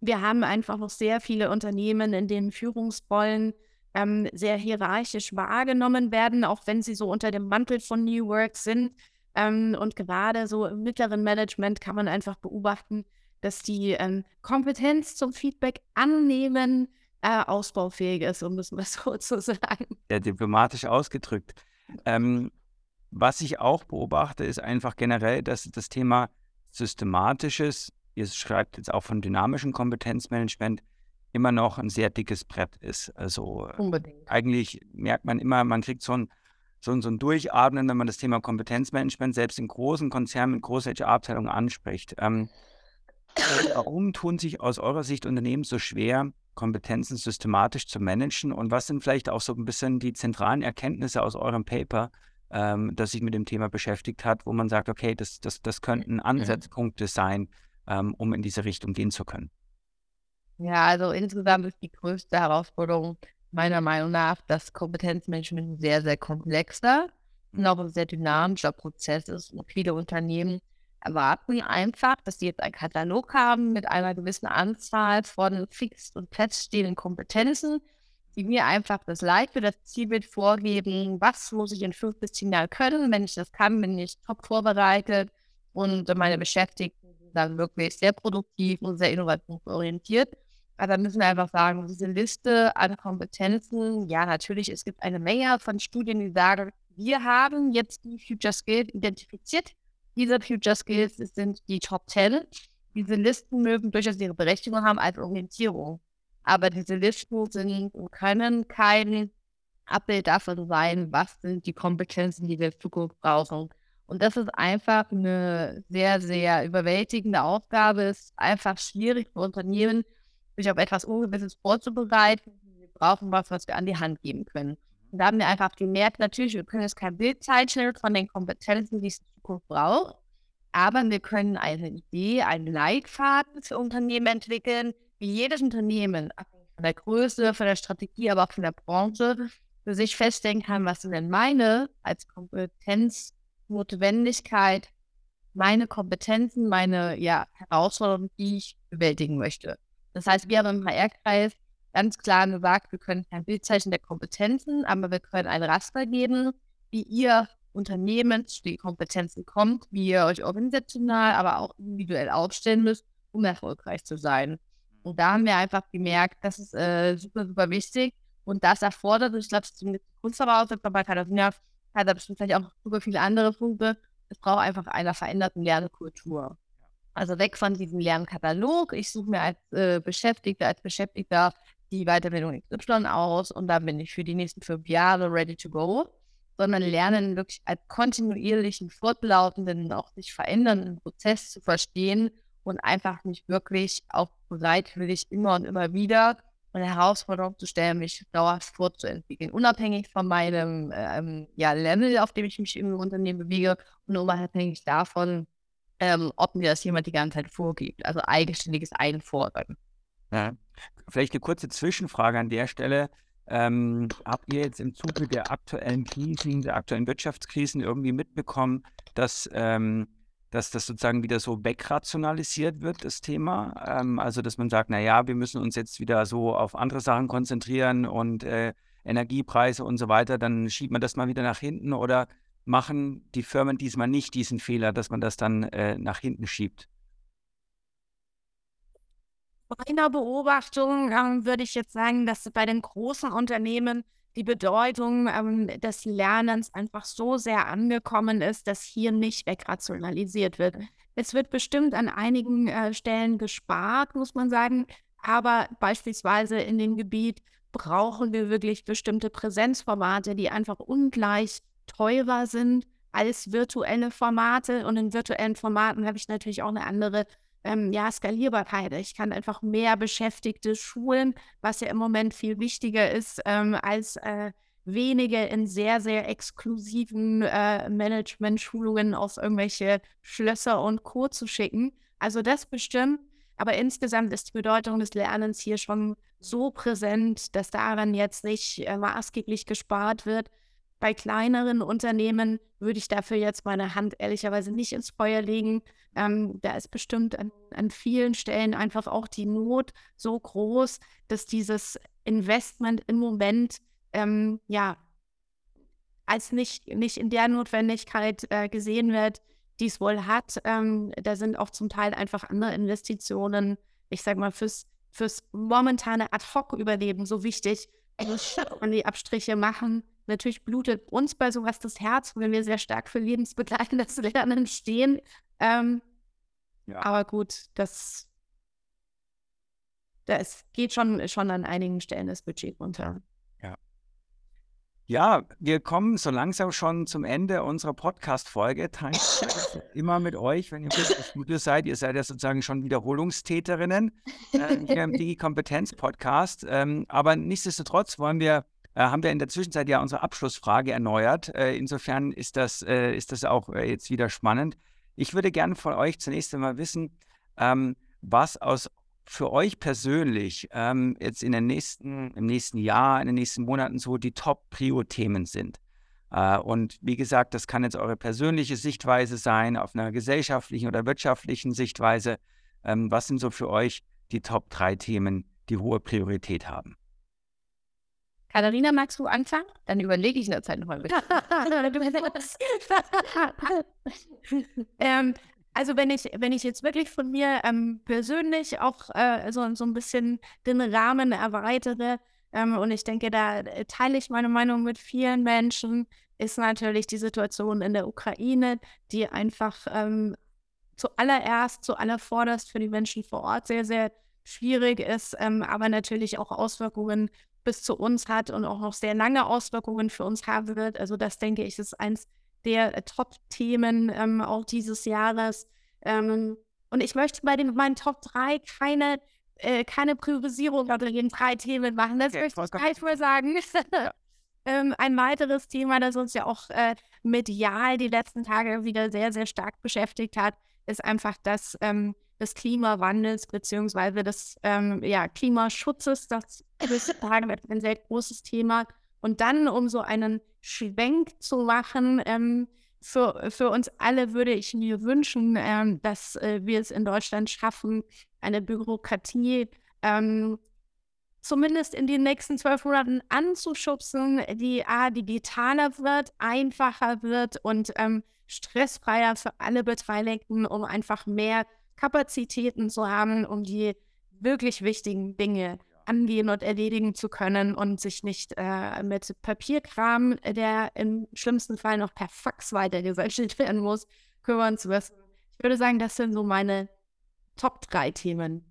wir haben einfach noch sehr viele Unternehmen, in denen Führungsrollen ähm, sehr hierarchisch wahrgenommen werden, auch wenn sie so unter dem Mantel von New Work sind. Ähm, und gerade so im mittleren Management kann man einfach beobachten, dass die ähm, Kompetenz zum Feedback annehmen äh, ausbaufähig ist, um es mal so zu sagen. Ja, diplomatisch ausgedrückt. Ähm, was ich auch beobachte, ist einfach generell, dass das Thema systematisches, ihr schreibt jetzt auch von dynamischem Kompetenzmanagement, immer noch ein sehr dickes Brett ist. Also Unbedingt. eigentlich merkt man immer, man kriegt so ein, so, ein, so ein Durchatmen, wenn man das Thema Kompetenzmanagement selbst in großen Konzernen mit großen HR-Abteilungen anspricht. Ähm, warum tun sich aus eurer Sicht Unternehmen so schwer, Kompetenzen systematisch zu managen? Und was sind vielleicht auch so ein bisschen die zentralen Erkenntnisse aus eurem Paper, ähm, das sich mit dem Thema beschäftigt hat, wo man sagt, okay, das, das, das könnten mhm. Ansatzpunkte sein, ähm, um in diese Richtung gehen zu können? Ja, also insgesamt ist die größte Herausforderung meiner Meinung nach, dass Kompetenzmanagement sehr, sehr komplexer und auch ein sehr dynamischer Prozess ist. Und viele Unternehmen erwarten einfach, dass sie jetzt einen Katalog haben mit einer gewissen Anzahl von fix und feststehenden Kompetenzen, die mir einfach das Leid für das Zielbild vorgeben, was muss ich in fünf bis zehn Jahren können. Wenn ich das kann, bin ich top vorbereitet und meine Beschäftigten dann wirklich sehr produktiv und sehr innovationsorientiert. Aber da müssen wir einfach sagen, diese Liste an Kompetenzen, ja, natürlich, es gibt eine Menge von Studien, die sagen, wir haben jetzt die Future Skills identifiziert. Diese Future Skills sind die Top 10. Diese Listen mögen durchaus ihre Berechtigung haben als Orientierung. Aber diese Listen sind und können kein Abbild davon sein, was sind die Kompetenzen, die wir in Zukunft brauchen. Und das ist einfach eine sehr, sehr überwältigende Aufgabe. Es ist einfach schwierig für Unternehmen, sich auf etwas Ungewisses vorzubereiten. Wir brauchen was, was wir an die Hand geben können. Und da haben wir einfach gemerkt, natürlich, wir können jetzt kein Bild zeichnen von den Kompetenzen, die es in Zukunft braucht. Aber wir können eine Idee, einen Leitfaden für Unternehmen entwickeln, wie jedes Unternehmen, von der Größe, von der Strategie, aber auch von der Branche, für sich festlegen kann, was sind denn meine als Kompetenznotwendigkeit, meine Kompetenzen, meine ja, Herausforderungen, die ich bewältigen möchte. Das heißt, wir haben im HR-Kreis ganz klar gesagt, wir können kein Bildzeichen der Kompetenzen, aber wir können ein Raster geben, wie ihr Unternehmen zu den Kompetenzen kommt, wie ihr euch organisational, aber auch individuell aufstellen müsst, um erfolgreich zu sein. Und da haben wir einfach gemerkt, das ist äh, super, super wichtig. Und das erfordert, ich glaube, ist die bei Katharina, hat da bestimmt vielleicht auch super viele andere Punkte. Es braucht einfach eine veränderten Lernkultur. Also weg von diesem Lernkatalog. Ich suche mir als äh, Beschäftigter, als Beschäftigter die Weiterbildung XY aus und dann bin ich für die nächsten fünf Jahre ready to go. Sondern lernen wirklich als kontinuierlichen, fortlaufenden, auch sich verändernden Prozess zu verstehen und einfach mich wirklich auch bereitwillig immer und immer wieder eine Herausforderung zu stellen, mich dauerhaft fortzuentwickeln, unabhängig von meinem ähm, ja, Level, auf dem ich mich im Unternehmen bewege und unabhängig davon, ähm, ob mir das jemand die ganze Zeit vorgibt. Also eigenständiges Einfordern. Ja. Vielleicht eine kurze Zwischenfrage an der Stelle. Ähm, habt ihr jetzt im Zuge der aktuellen Krisen, der aktuellen Wirtschaftskrisen irgendwie mitbekommen, dass ähm, dass das sozusagen wieder so wegrationalisiert wird, das Thema. Ähm, also, dass man sagt, naja, wir müssen uns jetzt wieder so auf andere Sachen konzentrieren und äh, Energiepreise und so weiter, dann schiebt man das mal wieder nach hinten oder machen die Firmen diesmal nicht diesen Fehler, dass man das dann äh, nach hinten schiebt? Meiner Beobachtung ähm, würde ich jetzt sagen, dass bei den großen Unternehmen die Bedeutung ähm, des Lernens einfach so sehr angekommen ist, dass hier nicht wegrationalisiert wird. Es wird bestimmt an einigen äh, Stellen gespart, muss man sagen, aber beispielsweise in dem Gebiet brauchen wir wirklich bestimmte Präsenzformate, die einfach ungleich teurer sind als virtuelle Formate. Und in virtuellen Formaten habe ich natürlich auch eine andere ähm, ja, Skalierbarkeit. Ich kann einfach mehr Beschäftigte schulen, was ja im Moment viel wichtiger ist, ähm, als äh, wenige in sehr, sehr exklusiven äh, Management-Schulungen auf irgendwelche Schlösser und Co. zu schicken. Also das bestimmt. Aber insgesamt ist die Bedeutung des Lernens hier schon so präsent, dass daran jetzt nicht äh, maßgeblich gespart wird. Bei kleineren Unternehmen würde ich dafür jetzt meine Hand ehrlicherweise nicht ins Feuer legen. Ähm, da ist bestimmt an, an vielen Stellen einfach auch die Not so groß, dass dieses Investment im Moment ähm, ja als nicht, nicht in der Notwendigkeit äh, gesehen wird, die es wohl hat. Ähm, da sind auch zum Teil einfach andere Investitionen, ich sag mal, fürs, fürs momentane Ad-Hoc-Überleben so wichtig, und die Abstriche machen. Natürlich blutet uns bei sowas das Herz, wenn wir sehr stark für lebensbegleitendes Lernen stehen. Ähm, ja. Aber gut, das, das geht schon, schon an einigen Stellen das Budget runter. Ja, wir kommen so langsam schon zum Ende unserer Podcast-Folge. immer mit euch, wenn ihr im Studio seid. Ihr seid ja sozusagen schon Wiederholungstäterinnen äh, hier im Digi-Kompetenz-Podcast. Ähm, aber nichtsdestotrotz wollen wir, haben wir in der Zwischenzeit ja unsere Abschlussfrage erneuert. Äh, insofern ist das, äh, ist das auch äh, jetzt wieder spannend. Ich würde gerne von euch zunächst einmal wissen, ähm, was aus für euch persönlich ähm, jetzt in den nächsten, im nächsten Jahr, in den nächsten Monaten so die Top-Prio-Themen sind. Äh, und wie gesagt, das kann jetzt eure persönliche Sichtweise sein, auf einer gesellschaftlichen oder wirtschaftlichen Sichtweise. Ähm, was sind so für euch die Top 3 Themen, die hohe Priorität haben? Katharina, magst du anfangen? Dann überlege ich in der Zeit nochmal ein ähm, also wenn ich, wenn ich jetzt wirklich von mir ähm, persönlich auch äh, so, so ein bisschen den Rahmen erweitere, ähm, und ich denke, da äh, teile ich meine Meinung mit vielen Menschen, ist natürlich die Situation in der Ukraine, die einfach ähm, zuallererst, zuallervorderst für die Menschen vor Ort sehr, sehr schwierig ist, ähm, aber natürlich auch Auswirkungen bis zu uns hat und auch noch sehr lange Auswirkungen für uns haben wird. Also das denke ich ist eins der äh, Top-Themen ähm, auch dieses Jahres. Ähm, und ich möchte bei den, meinen Top 3 keine, äh, keine Priorisierung unter den drei Themen machen. Das okay, möchte ich gleich mal sagen. ähm, ein weiteres Thema, das uns ja auch äh, medial die letzten Tage wieder sehr, sehr stark beschäftigt hat, ist einfach das ähm, des Klimawandels bzw. des ähm, ja, Klimaschutzes. Das ist ein sehr großes Thema. Und dann, um so einen Schwenk zu machen, ähm, für, für uns alle würde ich mir wünschen, ähm, dass äh, wir es in Deutschland schaffen, eine Bürokratie ähm, zumindest in den nächsten zwölf Monaten anzuschubsen, die A, digitaler wird, einfacher wird und ähm, stressfreier für alle Beteiligten, um einfach mehr Kapazitäten zu haben, um die wirklich wichtigen Dinge angehen und erledigen zu können und sich nicht äh, mit Papierkram, der im schlimmsten Fall noch per Fax weitergesendet werden muss, kümmern zu müssen. Ich würde sagen, das sind so meine Top 3 Themen.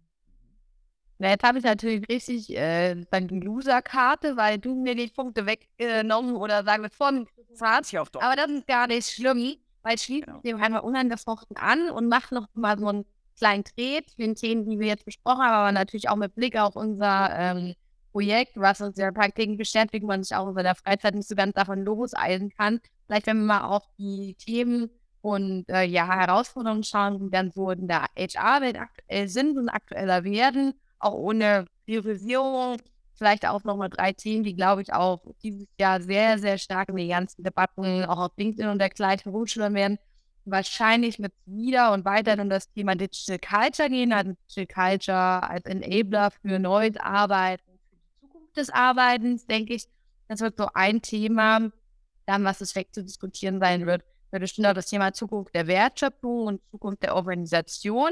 Na, jetzt habe ich natürlich richtig äh, die Loser-Karte, weil du mir die Punkte weggenommen oder sagen wir von hast. Aber das ist gar nicht schlimm, weil schließlich genau. dem einmal unangefochten an und mach noch mal so ein klein dreht, den Themen, die wir jetzt besprochen haben, aber natürlich auch mit Blick auf unser ähm, Projekt, was uns ja tagtäglich beschäftigt, man sich auch in seiner Freizeit nicht so ganz davon loseisen kann. Vielleicht, wenn wir mal auf die Themen und äh, ja, Herausforderungen schauen, die dann so in der HR-Welt aktuell sind und aktueller werden, auch ohne Priorisierung. Vielleicht auch nochmal drei Themen, die, glaube ich, auch dieses Jahr sehr, sehr stark in den ganzen Debatten, auch auf LinkedIn und dergleichen rumschwimmen werden wahrscheinlich mit wieder und weiter um das Thema Digital Culture gehen, also Digital Culture als Enabler für neues Arbeiten, für die Zukunft des Arbeitens, denke ich. Das wird so ein Thema, dann, was es wegzudiskutieren sein wird, wird bestimmt auch das Thema Zukunft der Wertschöpfung und Zukunft der Organisation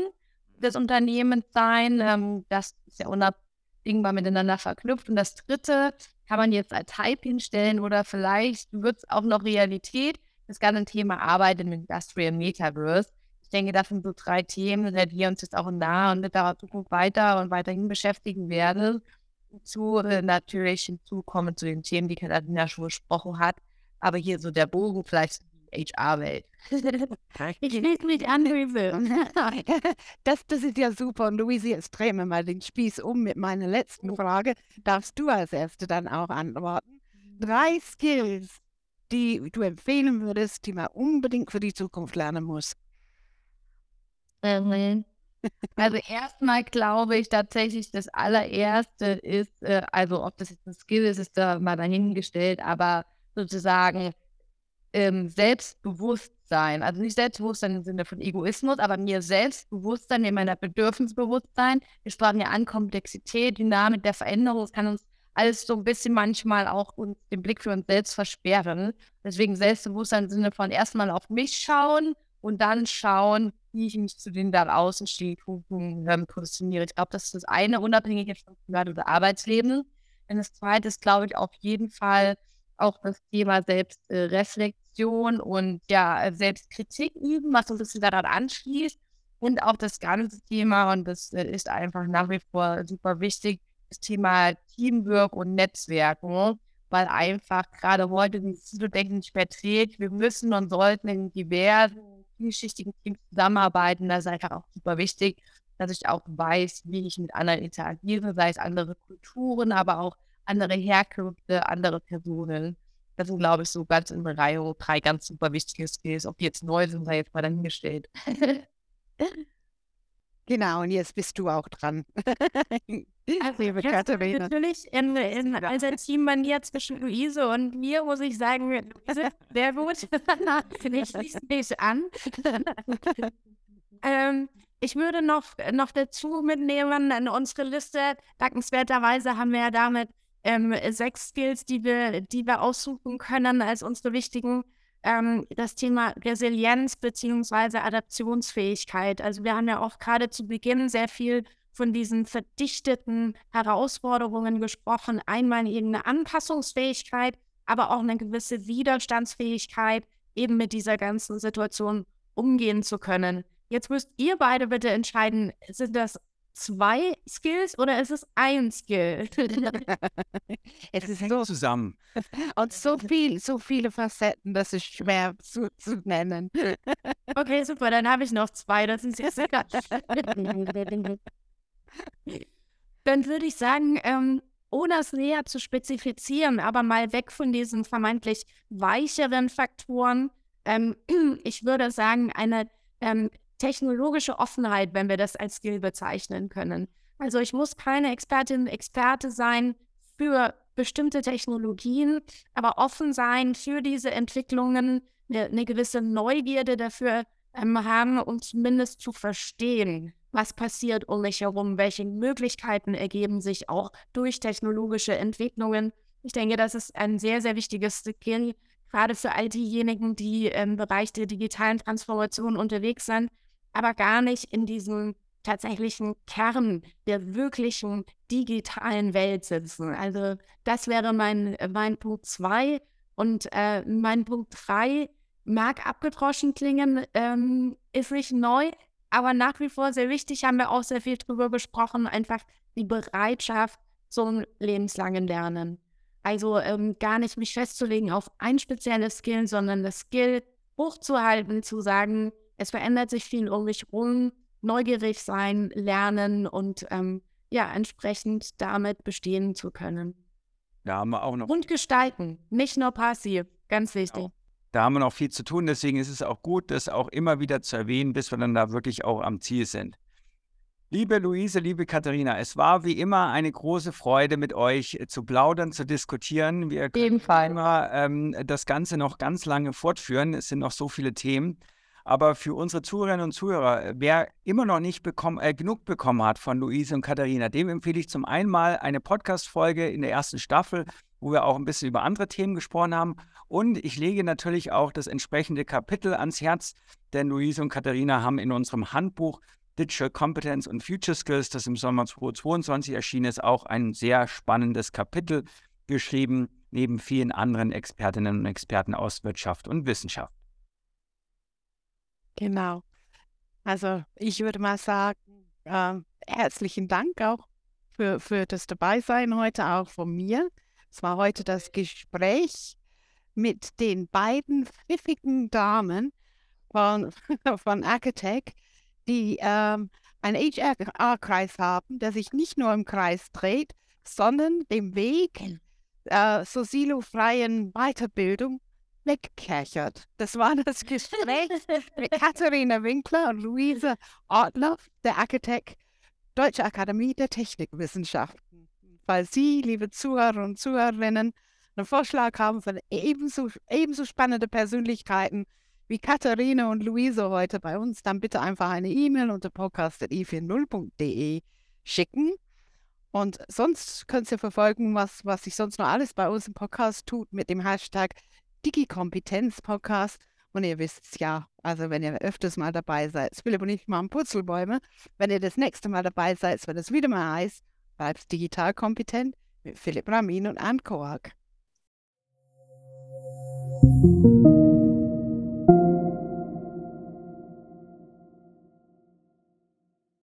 des Unternehmens sein. Ähm, das ist ja unabdingbar miteinander verknüpft. Und das dritte kann man jetzt als Hype hinstellen oder vielleicht wird es auch noch Realität das ganze Thema Arbeit im Industrial Metaverse. Ich denke, das sind so drei Themen, die uns jetzt auch in naher und mittlerer Zukunft weiter und weiterhin beschäftigen werden. Zu äh, natürlich hinzukommen zu den Themen, die Katharina schon besprochen hat. Aber hier so der Bogen vielleicht die HR-Welt. ich lese mich an, Luise. Das, das ist ja super. Und Luise, jetzt drehen wir mal den Spieß um mit meiner letzten Frage. Darfst du als Erste dann auch antworten? Drei Skills, die du empfehlen würdest, die man unbedingt für die Zukunft lernen muss? Mhm. Also erstmal glaube ich tatsächlich, das allererste ist, äh, also ob das jetzt ein Skill ist, ist da mal dahingestellt, aber sozusagen ähm, Selbstbewusstsein, also nicht Selbstbewusstsein im Sinne von Egoismus, aber mir Selbstbewusstsein in meiner Bedürfnisbewusstsein. Wir sprachen ja an Komplexität, Dynamik der Veränderung, es kann uns alles so ein bisschen manchmal auch uns den Blick für uns selbst versperren. Deswegen Selbstbewusstsein im Sinne von erstmal auf mich schauen und dann schauen, wie ich mich zu den da außen stehenden ähm, positioniere. Ich glaube, das ist das eine, unabhängig jetzt vom Privat- oder Arbeitsleben. Und das zweite ist, glaube ich, auf jeden Fall auch das Thema Selbstreflexion und ja, Selbstkritik üben, was so ein bisschen daran anschließt. Und auch das ganze Thema, und das äh, ist einfach nach wie vor super wichtig, das Thema Teamwork und Netzwerken, weil einfach gerade heute dieses Silo-Denken nicht mehr trägt. Wir müssen und sollten in diversen, vielschichtigen Teams zusammenarbeiten. Das ist einfach auch super wichtig, dass ich auch weiß, wie ich mit anderen interagiere, sei es andere Kulturen, aber auch andere Herkünfte, andere Personen. Das sind, glaube ich, so ganz in Reihe drei ganz super wichtige Skills. Ob die jetzt neu sind, sei jetzt mal dahingestellt. Genau, und jetzt bist du auch dran. Also, Liebe Katharina. Natürlich, in, in, als ein Teammanier zwischen Luise und mir muss ich sagen, Luise, sehr gut. ich schließe mich an. ähm, ich würde noch, noch dazu mitnehmen in unsere Liste. Dankenswerterweise haben wir ja damit ähm, sechs Skills, die wir, die wir aussuchen können als unsere wichtigen ähm, das Thema Resilienz bzw. Adaptionsfähigkeit. Also wir haben ja auch gerade zu Beginn sehr viel von diesen verdichteten Herausforderungen gesprochen. Einmal eben eine Anpassungsfähigkeit, aber auch eine gewisse Widerstandsfähigkeit, eben mit dieser ganzen Situation umgehen zu können. Jetzt müsst ihr beide bitte entscheiden, sind das zwei Skills oder ist es ein Skill? es ist so zusammen. Und so viel, so viele Facetten, das ist schwer zu, zu nennen. Okay, super, dann habe ich noch zwei. Das ist jetzt Dann würde ich sagen, ähm, ohne es näher zu spezifizieren, aber mal weg von diesen vermeintlich weicheren Faktoren. Ähm, ich würde sagen, eine ähm, technologische Offenheit, wenn wir das als Skill bezeichnen können. Also ich muss keine Expertin, Experte sein für bestimmte Technologien, aber offen sein für diese Entwicklungen, eine, eine gewisse Neugierde dafür ähm, haben, um zumindest zu verstehen, was passiert um mich herum, welche Möglichkeiten ergeben sich auch durch technologische Entwicklungen. Ich denke, das ist ein sehr, sehr wichtiges Skill, gerade für all diejenigen, die im Bereich der digitalen Transformation unterwegs sind, aber gar nicht in diesem tatsächlichen Kern der wirklichen digitalen Welt sitzen. Also das wäre mein, mein Punkt zwei. Und äh, mein Punkt drei mag abgedroschen klingen, ähm, ist nicht neu, aber nach wie vor sehr wichtig, haben wir auch sehr viel drüber gesprochen, einfach die Bereitschaft zum lebenslangen Lernen. Also ähm, gar nicht mich festzulegen auf ein spezielles Skill, sondern das Skill hochzuhalten, zu sagen, es verändert sich viel um mich herum, neugierig sein, lernen und ähm, ja, entsprechend damit bestehen zu können. Da haben wir auch noch. Und gestalten, nicht nur passiv, ganz wichtig. Genau. Da haben wir noch viel zu tun, deswegen ist es auch gut, das auch immer wieder zu erwähnen, bis wir dann da wirklich auch am Ziel sind. Liebe Luise, liebe Katharina, es war wie immer eine große Freude, mit euch äh, zu plaudern, zu diskutieren. Wir können immer ähm, das Ganze noch ganz lange fortführen. Es sind noch so viele Themen. Aber für unsere Zuhörerinnen und Zuhörer, wer immer noch nicht bekommen, äh, genug bekommen hat von Luise und Katharina, dem empfehle ich zum einen mal eine Podcast-Folge in der ersten Staffel, wo wir auch ein bisschen über andere Themen gesprochen haben. Und ich lege natürlich auch das entsprechende Kapitel ans Herz, denn Luise und Katharina haben in unserem Handbuch Digital Competence und Future Skills, das im Sommer 2022 erschienen ist, auch ein sehr spannendes Kapitel geschrieben, neben vielen anderen Expertinnen und Experten aus Wirtschaft und Wissenschaft. Genau. Also ich würde mal sagen, äh, herzlichen Dank auch für, für das Dabeisein heute, auch von mir. Es war heute das Gespräch mit den beiden pfiffigen Damen von, von Architect, die ähm, einen HR-Kreis haben, der sich nicht nur im Kreis dreht, sondern dem Weg äh, zur silofreien Weiterbildung wegkerchert. Das war das Gespräch mit Katharina Winkler und Luise Ortloff, der Architekt Deutsche Akademie der Technikwissenschaften. Weil Sie, liebe Zuhörer und Zuhörerinnen, einen Vorschlag haben von ebenso, ebenso spannende Persönlichkeiten wie Katharina und Luise heute bei uns, dann bitte einfach eine E-Mail unter podcast.i40.de schicken. Und sonst könnt ihr verfolgen, was, was sich sonst noch alles bei uns im Podcast tut mit dem Hashtag Digi-Kompetenz-Podcast. Und ihr wisst es ja, also wenn ihr öfters mal dabei seid, Philipp und ich machen Putzelbäume. Wenn ihr das nächste Mal dabei seid, wenn es wieder mal heißt, bleibt digital kompetent mit Philipp Ramin und Anne Koak.